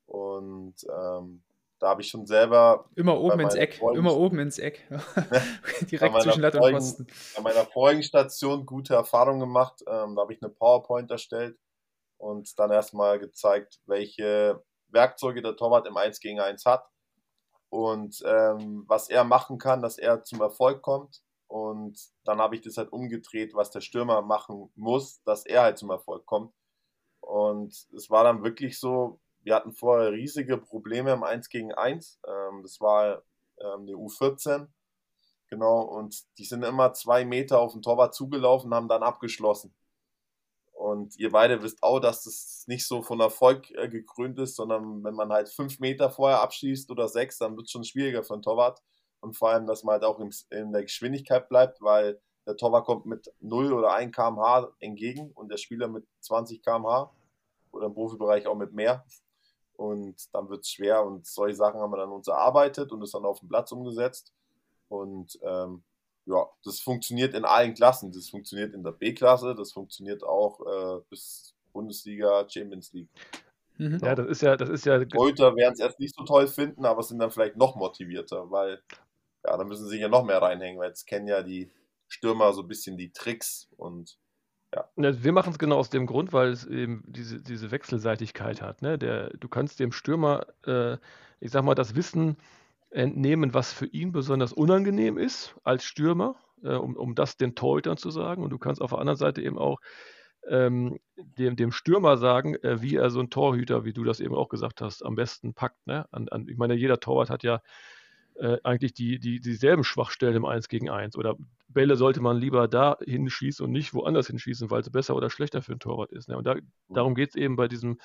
Und ähm, da habe ich schon selber Immer oben Bei ins Eck, Freundin- immer oben ins Eck. <laughs> Direkt zwischen Latte und Pfosten. an meiner vorigen Station gute Erfahrungen gemacht. Ähm, da habe ich eine PowerPoint erstellt und dann erstmal gezeigt, welche Werkzeuge der Torwart im 1 gegen 1 hat und ähm, was er machen kann, dass er zum Erfolg kommt. Und dann habe ich das halt umgedreht, was der Stürmer machen muss, dass er halt zum Erfolg kommt. Und es war dann wirklich so, wir hatten vorher riesige Probleme im 1 gegen 1. Ähm, das war ähm, eine U14. Genau, und die sind immer zwei Meter auf den Torwart zugelaufen, haben dann abgeschlossen. Und ihr beide wisst auch, dass das nicht so von Erfolg äh, gekrönt ist, sondern wenn man halt fünf Meter vorher abschießt oder sechs, dann wird es schon schwieriger für den Torwart. Und vor allem, dass man halt auch im, in der Geschwindigkeit bleibt, weil der Torwart kommt mit 0 oder 1 km/h entgegen und der Spieler mit 20 km/h oder im Profibereich auch mit mehr. Und dann wird es schwer und solche Sachen haben wir dann uns erarbeitet und es dann auf den Platz umgesetzt. Und ähm, ja, das funktioniert in allen Klassen. Das funktioniert in der B-Klasse, das funktioniert auch äh, bis Bundesliga, Champions League. Mhm. Ja, das ist ja, das ist ja, Torhüter werden es erst nicht so toll finden, aber sind dann vielleicht noch motivierter, weil ja, da müssen sie sich ja noch mehr reinhängen, weil jetzt kennen ja die Stürmer so ein bisschen die Tricks und Ne, Wir machen es genau aus dem Grund, weil es eben diese, diese Wechselseitigkeit hat. Ne? Der, du kannst dem Stürmer, äh, ich sag mal, das Wissen entnehmen, was für ihn besonders unangenehm ist als Stürmer, äh, um, um das den Torhütern zu sagen. Und du kannst auf der anderen Seite eben auch ähm, dem, dem Stürmer sagen, äh, wie er so ein Torhüter, wie du das eben auch gesagt hast, am besten packt. Ne? An, an, ich meine, jeder Torwart hat ja äh, eigentlich die, die, dieselben Schwachstellen im 1 gegen 1. Oder Bälle sollte man lieber da hinschießen und nicht woanders hinschießen, weil es besser oder schlechter für einen Torwart ist. Ne? Und da, darum geht es eben bei diesem,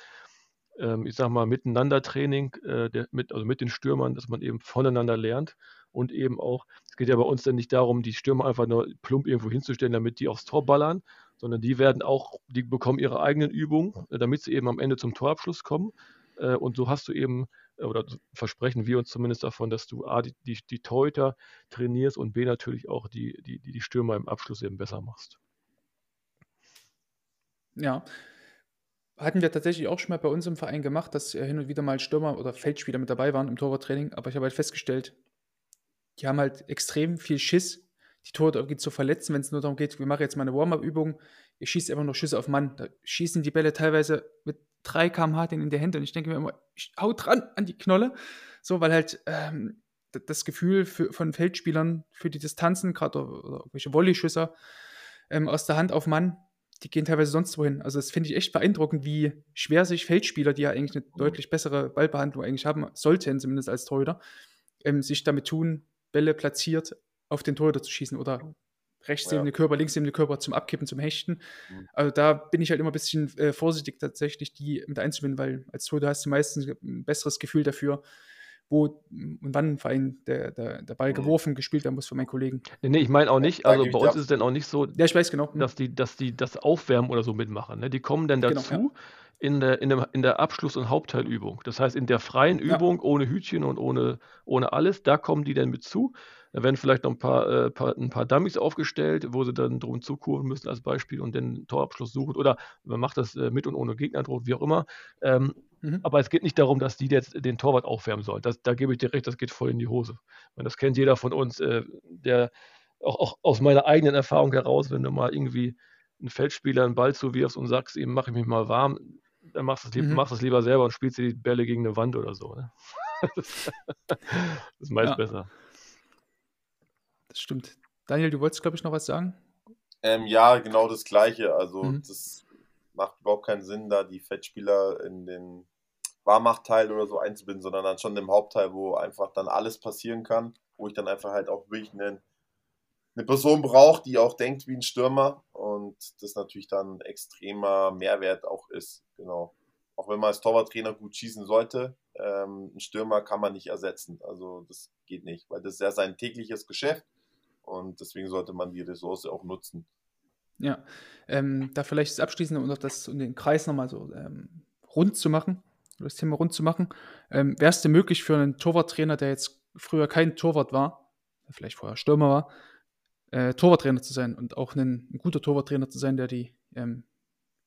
ähm, ich sag mal, Miteinander-Training äh, mit, also mit den Stürmern, dass man eben voneinander lernt und eben auch, es geht ja bei uns dann nicht darum, die Stürmer einfach nur plump irgendwo hinzustellen, damit die aufs Tor ballern, sondern die werden auch, die bekommen ihre eigenen Übungen, äh, damit sie eben am Ende zum Torabschluss kommen. Äh, und so hast du eben, äh, oder versprechen wir uns zumindest davon, dass du A, die, die, die Torhüter trainierst und B, natürlich auch die, die, die Stürmer im Abschluss eben besser machst. Ja. Hatten wir tatsächlich auch schon mal bei uns im Verein gemacht, dass äh, hin und wieder mal Stürmer oder Feldspieler mit dabei waren im Torwarttraining, aber ich habe halt festgestellt, die haben halt extrem viel Schiss, die Torhüter zu verletzen, wenn es nur darum geht, wir machen jetzt mal eine Warm-Up-Übung, ihr schießt einfach nur Schüsse auf Mann. Da schießen die Bälle teilweise mit 3 km/h in der Hände und ich denke mir immer, ich hau dran an die Knolle. So, weil halt ähm, das Gefühl für, von Feldspielern für die Distanzen, gerade irgendwelche Volleyschüsse ähm, aus der Hand auf Mann, die gehen teilweise sonst wohin. Also das finde ich echt beeindruckend, wie schwer sich Feldspieler, die ja eigentlich eine deutlich bessere Ballbehandlung eigentlich haben sollten, zumindest als Torhüter, ähm, sich damit tun, Bälle platziert auf den Torhüter zu schießen oder rechts Ja. neben den Körper, links neben den Körper zum Abkippen, zum Hechten. Mhm. Also da bin ich halt immer ein bisschen äh, vorsichtig tatsächlich, die mit einzubinden, weil als Torhüter hast du meistens ein besseres Gefühl dafür, wo und wann vor allem der, der, der Ball Mhm. geworfen, gespielt werden muss von meinen Kollegen. Nee, nee, ich meine auch nicht, Da also bei uns ist es dann auch nicht so, Ja, ich weiß genau. Hm. dass die, dass die das Aufwärmen oder so mitmachen. Ne? Die kommen dann Genau, dazu in, der, in, dem, in der Abschluss- und Hauptteilübung. Das heißt, in der freien Ja. Übung, ohne Hütchen und ohne, ohne alles, da kommen die dann mit zu. Da werden vielleicht noch ein paar, äh, paar, ein paar Dummies aufgestellt, wo sie dann drum zukurven müssen als Beispiel und den Torabschluss suchen. Oder man macht das äh, mit und ohne Gegnerdruck, wie auch immer. Ähm, mhm. Aber es geht nicht darum, dass die jetzt den Torwart aufwärmen sollen. Das, da gebe ich dir recht, das geht voll in die Hose. Und das kennt jeder von uns, äh, der auch, auch aus meiner eigenen Erfahrung heraus, wenn du mal irgendwie einen Feldspieler einen Ball zuwirfst und sagst ihm, mach ich mich mal warm, dann machst du es, mhm. machst es lieber selber und spielst die Bälle gegen eine Wand oder so. Ne? <laughs> das, ist meist ja. besser. Das stimmt. Daniel, du wolltest, glaube ich, noch was sagen? Ähm, ja, genau das Gleiche. Also, mhm. das macht überhaupt keinen Sinn, da die Fettspieler in den Warmachteil oder so einzubinden, sondern dann schon im Hauptteil, wo einfach dann alles passieren kann, wo ich dann einfach halt auch wirklich einen eine Person braucht, die auch denkt wie ein Stürmer und das natürlich dann extremer Mehrwert auch ist. Genau. Auch wenn man als Torwarttrainer gut schießen sollte, ähm, einen Stürmer kann man nicht ersetzen. Also das geht nicht, weil das ist ja sein tägliches Geschäft und deswegen sollte man die Ressource auch nutzen. Ja, ähm, da vielleicht das Abschließende, um das um den Kreis nochmal so ähm, rund zu machen, das Thema rund zu machen. Ähm, Wäre es denn möglich für einen Torwarttrainer, der jetzt früher kein Torwart war, vielleicht vorher Stürmer war, äh, Torwarttrainer zu sein und auch ein, ein, guter Torwarttrainer zu sein, der die ähm,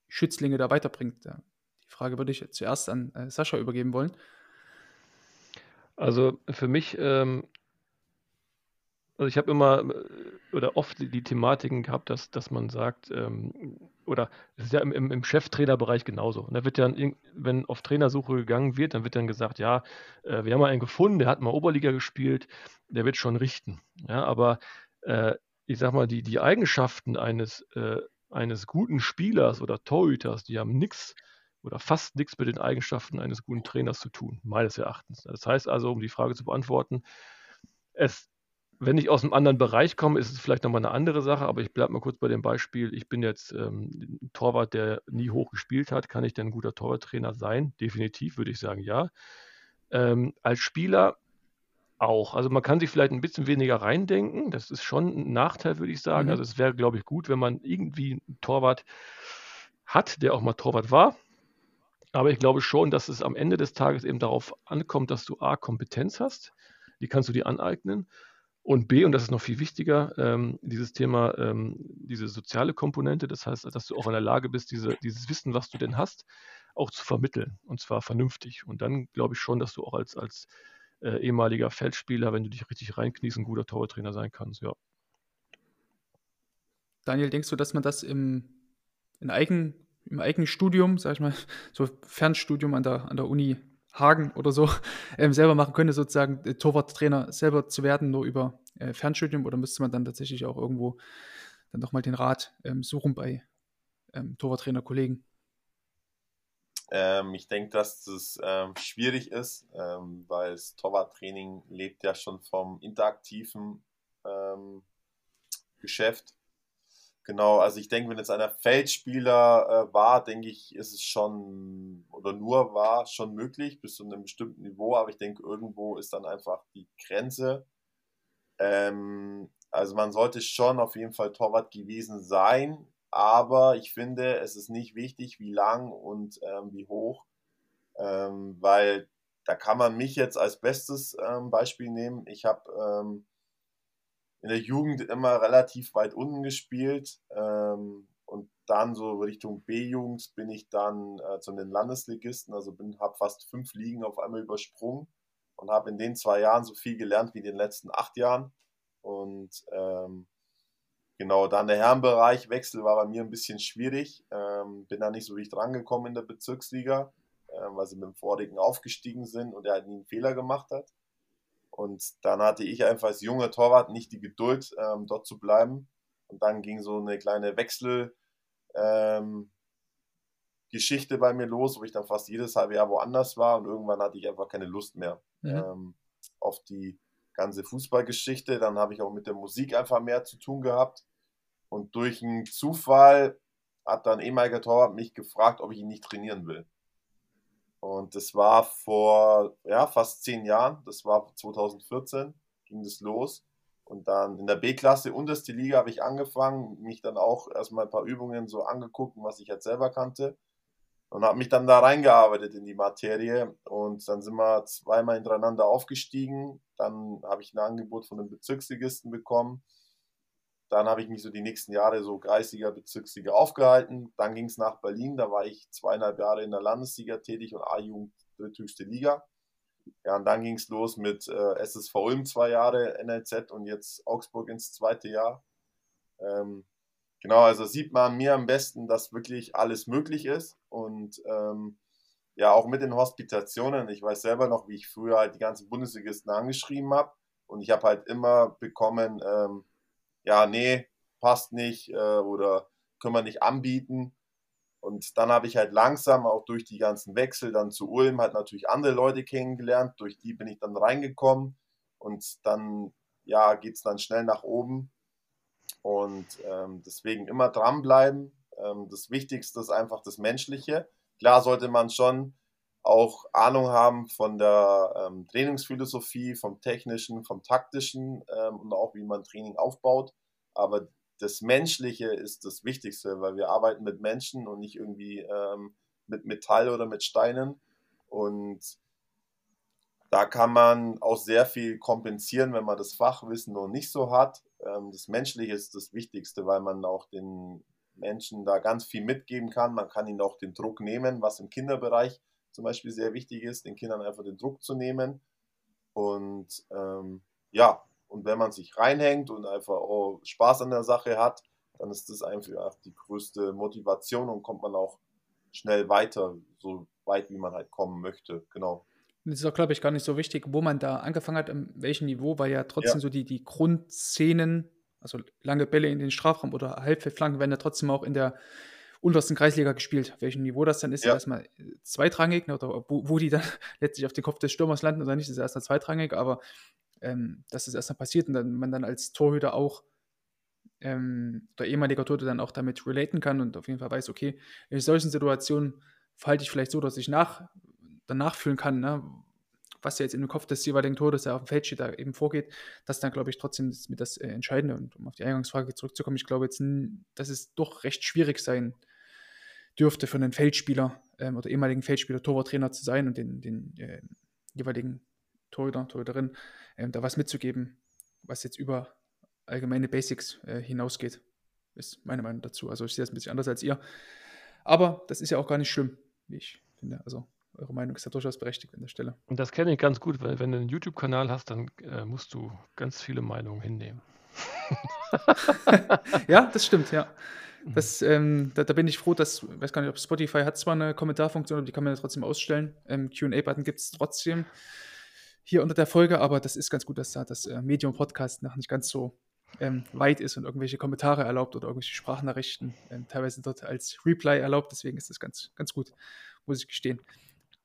Schützlinge da weiterbringt. Ja. Die Frage würde ich zuerst an äh, Sascha übergeben wollen. Also für mich, ähm, also ich habe immer äh, oder oft die, Thematiken gehabt, dass, dass man sagt, ähm, oder es ist ja im, im, im Cheftrainerbereich genauso. Und da wird ja, wenn auf Trainersuche gegangen wird, dann wird dann gesagt, ja, äh, wir haben einen gefunden, der hat mal Oberliga gespielt, der wird schon richten. Ja, aber äh, ich sag mal, die, die Eigenschaften eines, äh, eines guten Spielers oder Torhüters, die haben nichts oder fast nichts mit den Eigenschaften eines guten Trainers zu tun, meines Erachtens. Das heißt also, um die Frage zu beantworten, es, wenn ich aus einem anderen Bereich komme, ist es vielleicht nochmal eine andere Sache, aber ich bleibe mal kurz bei dem Beispiel. Ich bin jetzt ähm, ein Torwart, der nie hoch gespielt hat. Kann ich denn ein guter Torwarttrainer sein? Definitiv würde ich sagen, ja. Ähm, als Spieler auch. Also man kann sich vielleicht ein bisschen weniger reindenken. Das ist schon ein Nachteil, würde ich sagen. Mhm. Also es wäre, glaube ich, gut, wenn man irgendwie einen Torwart hat, der auch mal Torwart war. Aber ich glaube schon, dass es am Ende des Tages eben darauf ankommt, dass du A, Kompetenz hast, die kannst du dir aneignen. Und B, und das ist noch viel wichtiger, ähm, dieses Thema, ähm, diese soziale Komponente, das heißt, dass du auch in der Lage bist, diese, dieses Wissen, was du denn hast, auch zu vermitteln. Und zwar vernünftig. Und dann glaube ich schon, dass du auch als, als äh, ehemaliger Feldspieler, wenn du dich richtig reinkniest, ein guter Torwarttrainer sein kannst, ja. Daniel, denkst du, dass man das im, in eigen, im eigenen Studium, sag ich mal, so Fernstudium an der, an der Uni Hagen oder so, <laughs> ähm, selber machen könnte, sozusagen äh, Torwarttrainer selber zu werden, nur über äh, Fernstudium? Oder müsste man dann tatsächlich auch irgendwo dann nochmal den Rat ähm, suchen bei ähm, Torwarttrainer-Kollegen? Ähm, ich denke, dass das ähm, schwierig ist, ähm, weil das Torwarttraining lebt ja schon vom interaktiven Geschäft. Genau, also ich denke, wenn jetzt einer Feldspieler äh, war, denke ich, ist es schon oder nur war schon möglich bis zu einem bestimmten Niveau, aber ich denke, irgendwo ist dann einfach die Grenze. Ähm, also man sollte schon auf jeden Fall Torwart gewesen sein, aber ich finde, es ist nicht wichtig, wie lang und ähm, wie hoch, ähm, weil da kann man mich jetzt als bestes ähm, Beispiel nehmen. Ich habe ähm, in der Jugend immer relativ weit unten gespielt ähm, und dann so Richtung B-Jugend bin ich dann äh, zu den Landesligisten, also habe fast fünf Ligen auf einmal übersprungen und habe in den zwei Jahren so viel gelernt wie in den letzten acht Jahren und ähm, Genau, dann der Herrenbereichwechsel war bei mir ein bisschen schwierig. Ähm, bin da nicht so richtig drangekommen in der Bezirksliga, äh, weil sie mit dem Vorigen aufgestiegen sind und er halt nie einen Fehler gemacht hat. Und dann hatte ich einfach als junger Torwart nicht die Geduld, ähm, dort zu bleiben. Und dann ging so eine kleine Wechselgeschichte ähm, bei mir los, wo ich dann fast jedes halbe Jahr woanders war und irgendwann hatte ich einfach keine Lust mehr ja. ähm, auf die ganze Fußballgeschichte. Dann habe ich auch mit der Musik einfach mehr zu tun gehabt. Und durch einen Zufall hat dann ehemaliger Torwart mich gefragt, ob ich ihn nicht trainieren will. Und das war vor ja, fast zehn Jahren, das war 2014, ging das los. Und dann in der B-Klasse, unterste Liga, habe ich angefangen, mich dann auch erstmal ein paar Übungen so angeguckt, was ich jetzt selber kannte. und habe mich dann da reingearbeitet in die Materie und dann sind wir zweimal hintereinander aufgestiegen. Dann habe ich ein Angebot von einem Bezirksligisten bekommen. Dann habe ich mich so die nächsten Jahre so Kreisliga, Bezirksliga aufgehalten. Dann ging es nach Berlin, da war ich zweieinhalb Jahre in der Landesliga tätig und A-Jugend dritthöchste Liga. Ja, und dann ging es los mit äh, SSV Ulm zwei Jahre, NLZ und jetzt Augsburg ins zweite Jahr. Ähm, genau, also sieht man mir am besten, dass wirklich alles möglich ist und ähm, ja, auch mit den Hospitationen. Ich weiß selber noch, wie ich früher halt die ganzen Bundesligisten angeschrieben habe und ich habe halt immer bekommen, ähm, ja, nee, passt nicht äh, oder können wir nicht anbieten. Und dann habe ich halt langsam auch durch die ganzen Wechsel dann zu Ulm halt natürlich andere Leute kennengelernt. Durch die bin ich dann reingekommen und dann, ja, geht es dann schnell nach oben. Und ähm, deswegen immer dranbleiben. Ähm, das Wichtigste ist einfach das Menschliche. Klar sollte man schon auch Ahnung haben von der ähm, Trainingsphilosophie, vom technischen, vom taktischen ähm, und auch wie man Training aufbaut. Aber das Menschliche ist das Wichtigste, weil wir arbeiten mit Menschen und nicht irgendwie ähm, mit Metall oder mit Steinen. Und da kann man auch sehr viel kompensieren, wenn man das Fachwissen noch nicht so hat. Ähm, das Menschliche ist das Wichtigste, weil man auch den Menschen da ganz viel mitgeben kann. Man kann ihnen auch den Druck nehmen, was im Kinderbereich zum Beispiel sehr wichtig ist, den Kindern einfach den Druck zu nehmen. Und ähm, ja, und wenn man sich reinhängt und einfach oh, Spaß an der Sache hat, dann ist das einfach die größte Motivation und kommt man auch schnell weiter, so weit wie man halt kommen möchte. Genau. Und es ist auch, glaube ich, gar nicht so wichtig, wo man da angefangen hat, an welchem Niveau, weil ja trotzdem ja. so die, die Grundszenen, also lange Bälle in den Strafraum oder Halbfeldflanken, werden ja trotzdem auch in der untersten Kreisliga gespielt. Welchem Niveau das dann ist, ja. erstmal zweitrangig, ne, oder wo, wo, die dann <laughs> letztlich auf den Kopf des Stürmers landen oder nicht, ist erstmal zweitrangig, aber ähm, dass das erstmal passiert und dann, man dann als Torhüter auch ähm, oder ehemaliger Torhüter dann auch damit relaten kann und auf jeden Fall weiß, okay, in solchen Situationen verhalte ich vielleicht so, dass ich nach, dann nachfühlen kann, ne, was jetzt in dem Kopf des jeweiligen Todes, der auf dem Feld steht, da eben vorgeht, das dann, glaube ich, trotzdem ist mit das äh, Entscheidende. Und um auf die Eingangsfrage zurückzukommen, ich glaube jetzt, dass es doch recht schwierig sein dürfte für einen Feldspieler ähm, oder ehemaligen Feldspieler Torwarttrainer zu sein und den, den äh, jeweiligen Torhüter, Torhüterin, ähm, da was mitzugeben, was jetzt über allgemeine Basics äh, hinausgeht, ist meine Meinung dazu. Also ich sehe das ein bisschen anders als ihr. Aber das ist ja auch gar nicht schlimm, wie ich finde. Also eure Meinung ist ja durchaus berechtigt an der Stelle. Und das kenne ich ganz gut, weil wenn du einen YouTube-Kanal hast, dann äh, musst du ganz viele Meinungen hinnehmen. <laughs> <laughs> ja, das stimmt, ja. Das, ähm, da, da, bin ich froh, dass, ich weiß gar nicht, ob Spotify hat zwar eine Kommentarfunktion, aber die kann man ja trotzdem ausstellen. Ähm, QA-Button gibt es trotzdem hier unter der Folge, aber das ist ganz gut, dass da das äh, Medium Podcast noch nicht ganz so ähm, weit ist und irgendwelche Kommentare erlaubt oder irgendwelche Sprachnachrichten ähm, teilweise dort als Reply erlaubt. Deswegen ist das ganz, ganz gut, muss ich gestehen.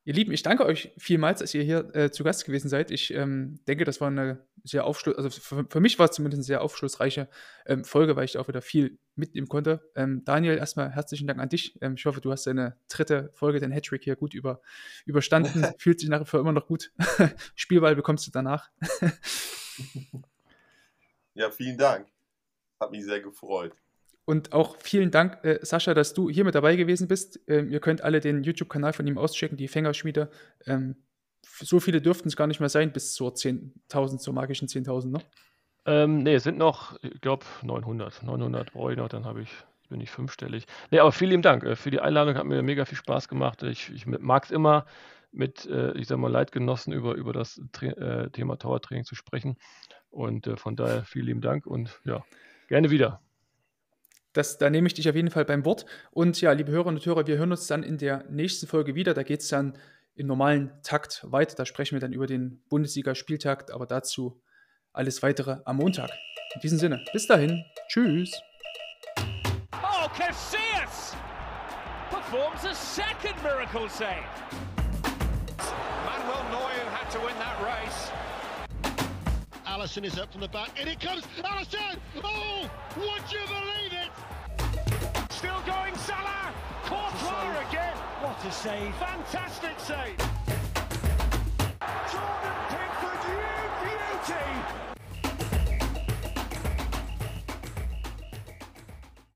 Ihr Lieben, ich danke euch vielmals, dass ihr hier äh, zu Gast gewesen seid. Ich ähm, denke, das war eine sehr aufschluss, also für, für, mich war es zumindest eine sehr aufschlussreiche ähm, Folge, weil ich auch wieder viel mitnehmen konnte. Ähm, Daniel, erstmal herzlichen Dank an dich. Ähm, ich hoffe, du hast deine dritte Folge, den Hattrick hier gut über, überstanden. <laughs> Fühlt sich nach wie vor immer noch gut. <laughs> Spielball bekommst du danach. <laughs> ja, vielen Dank. Hat mich sehr gefreut. Und auch vielen Dank, äh, Sascha, dass du hier mit dabei gewesen bist. Ähm, ihr könnt alle den YouTube-Kanal von ihm auschecken, die Fängerschmiede. Ähm, so viele dürften es gar nicht mehr sein, bis zur 10.000, zur magischen 10.000, ne? Ähm, ne, es sind noch, ich glaube, 900. 900 brauche ich noch, dann habe ich, bin ich fünfstellig. Ne, aber vielen lieben Dank äh, für die Einladung, hat mir mega viel Spaß gemacht. Ich, ich mag es immer, mit, äh, ich sag mal, Leitgenossen über, über das Tra äh, Thema Towertraining zu sprechen. Und von daher vielen lieben Dank und ja, gerne wieder. Das, da nehme ich dich auf jeden Fall beim Wort. Und ja, liebe Hörerinnen und Hörer, wir hören uns dann in der nächsten Folge wieder. Da geht es dann im normalen Takt weiter. Da sprechen wir dann über den Bundesliga-Spieltakt, aber dazu alles weitere am Montag. In diesem Sinne, bis dahin. Tschüss. Oh, Casillas performs a second miracle save. Manuel Neuer had to win that race. Allison is up from the back, and it comes. Allison! Oh, would you believe it? Still going, Salah! Courtois again! What a save! Fantastic save!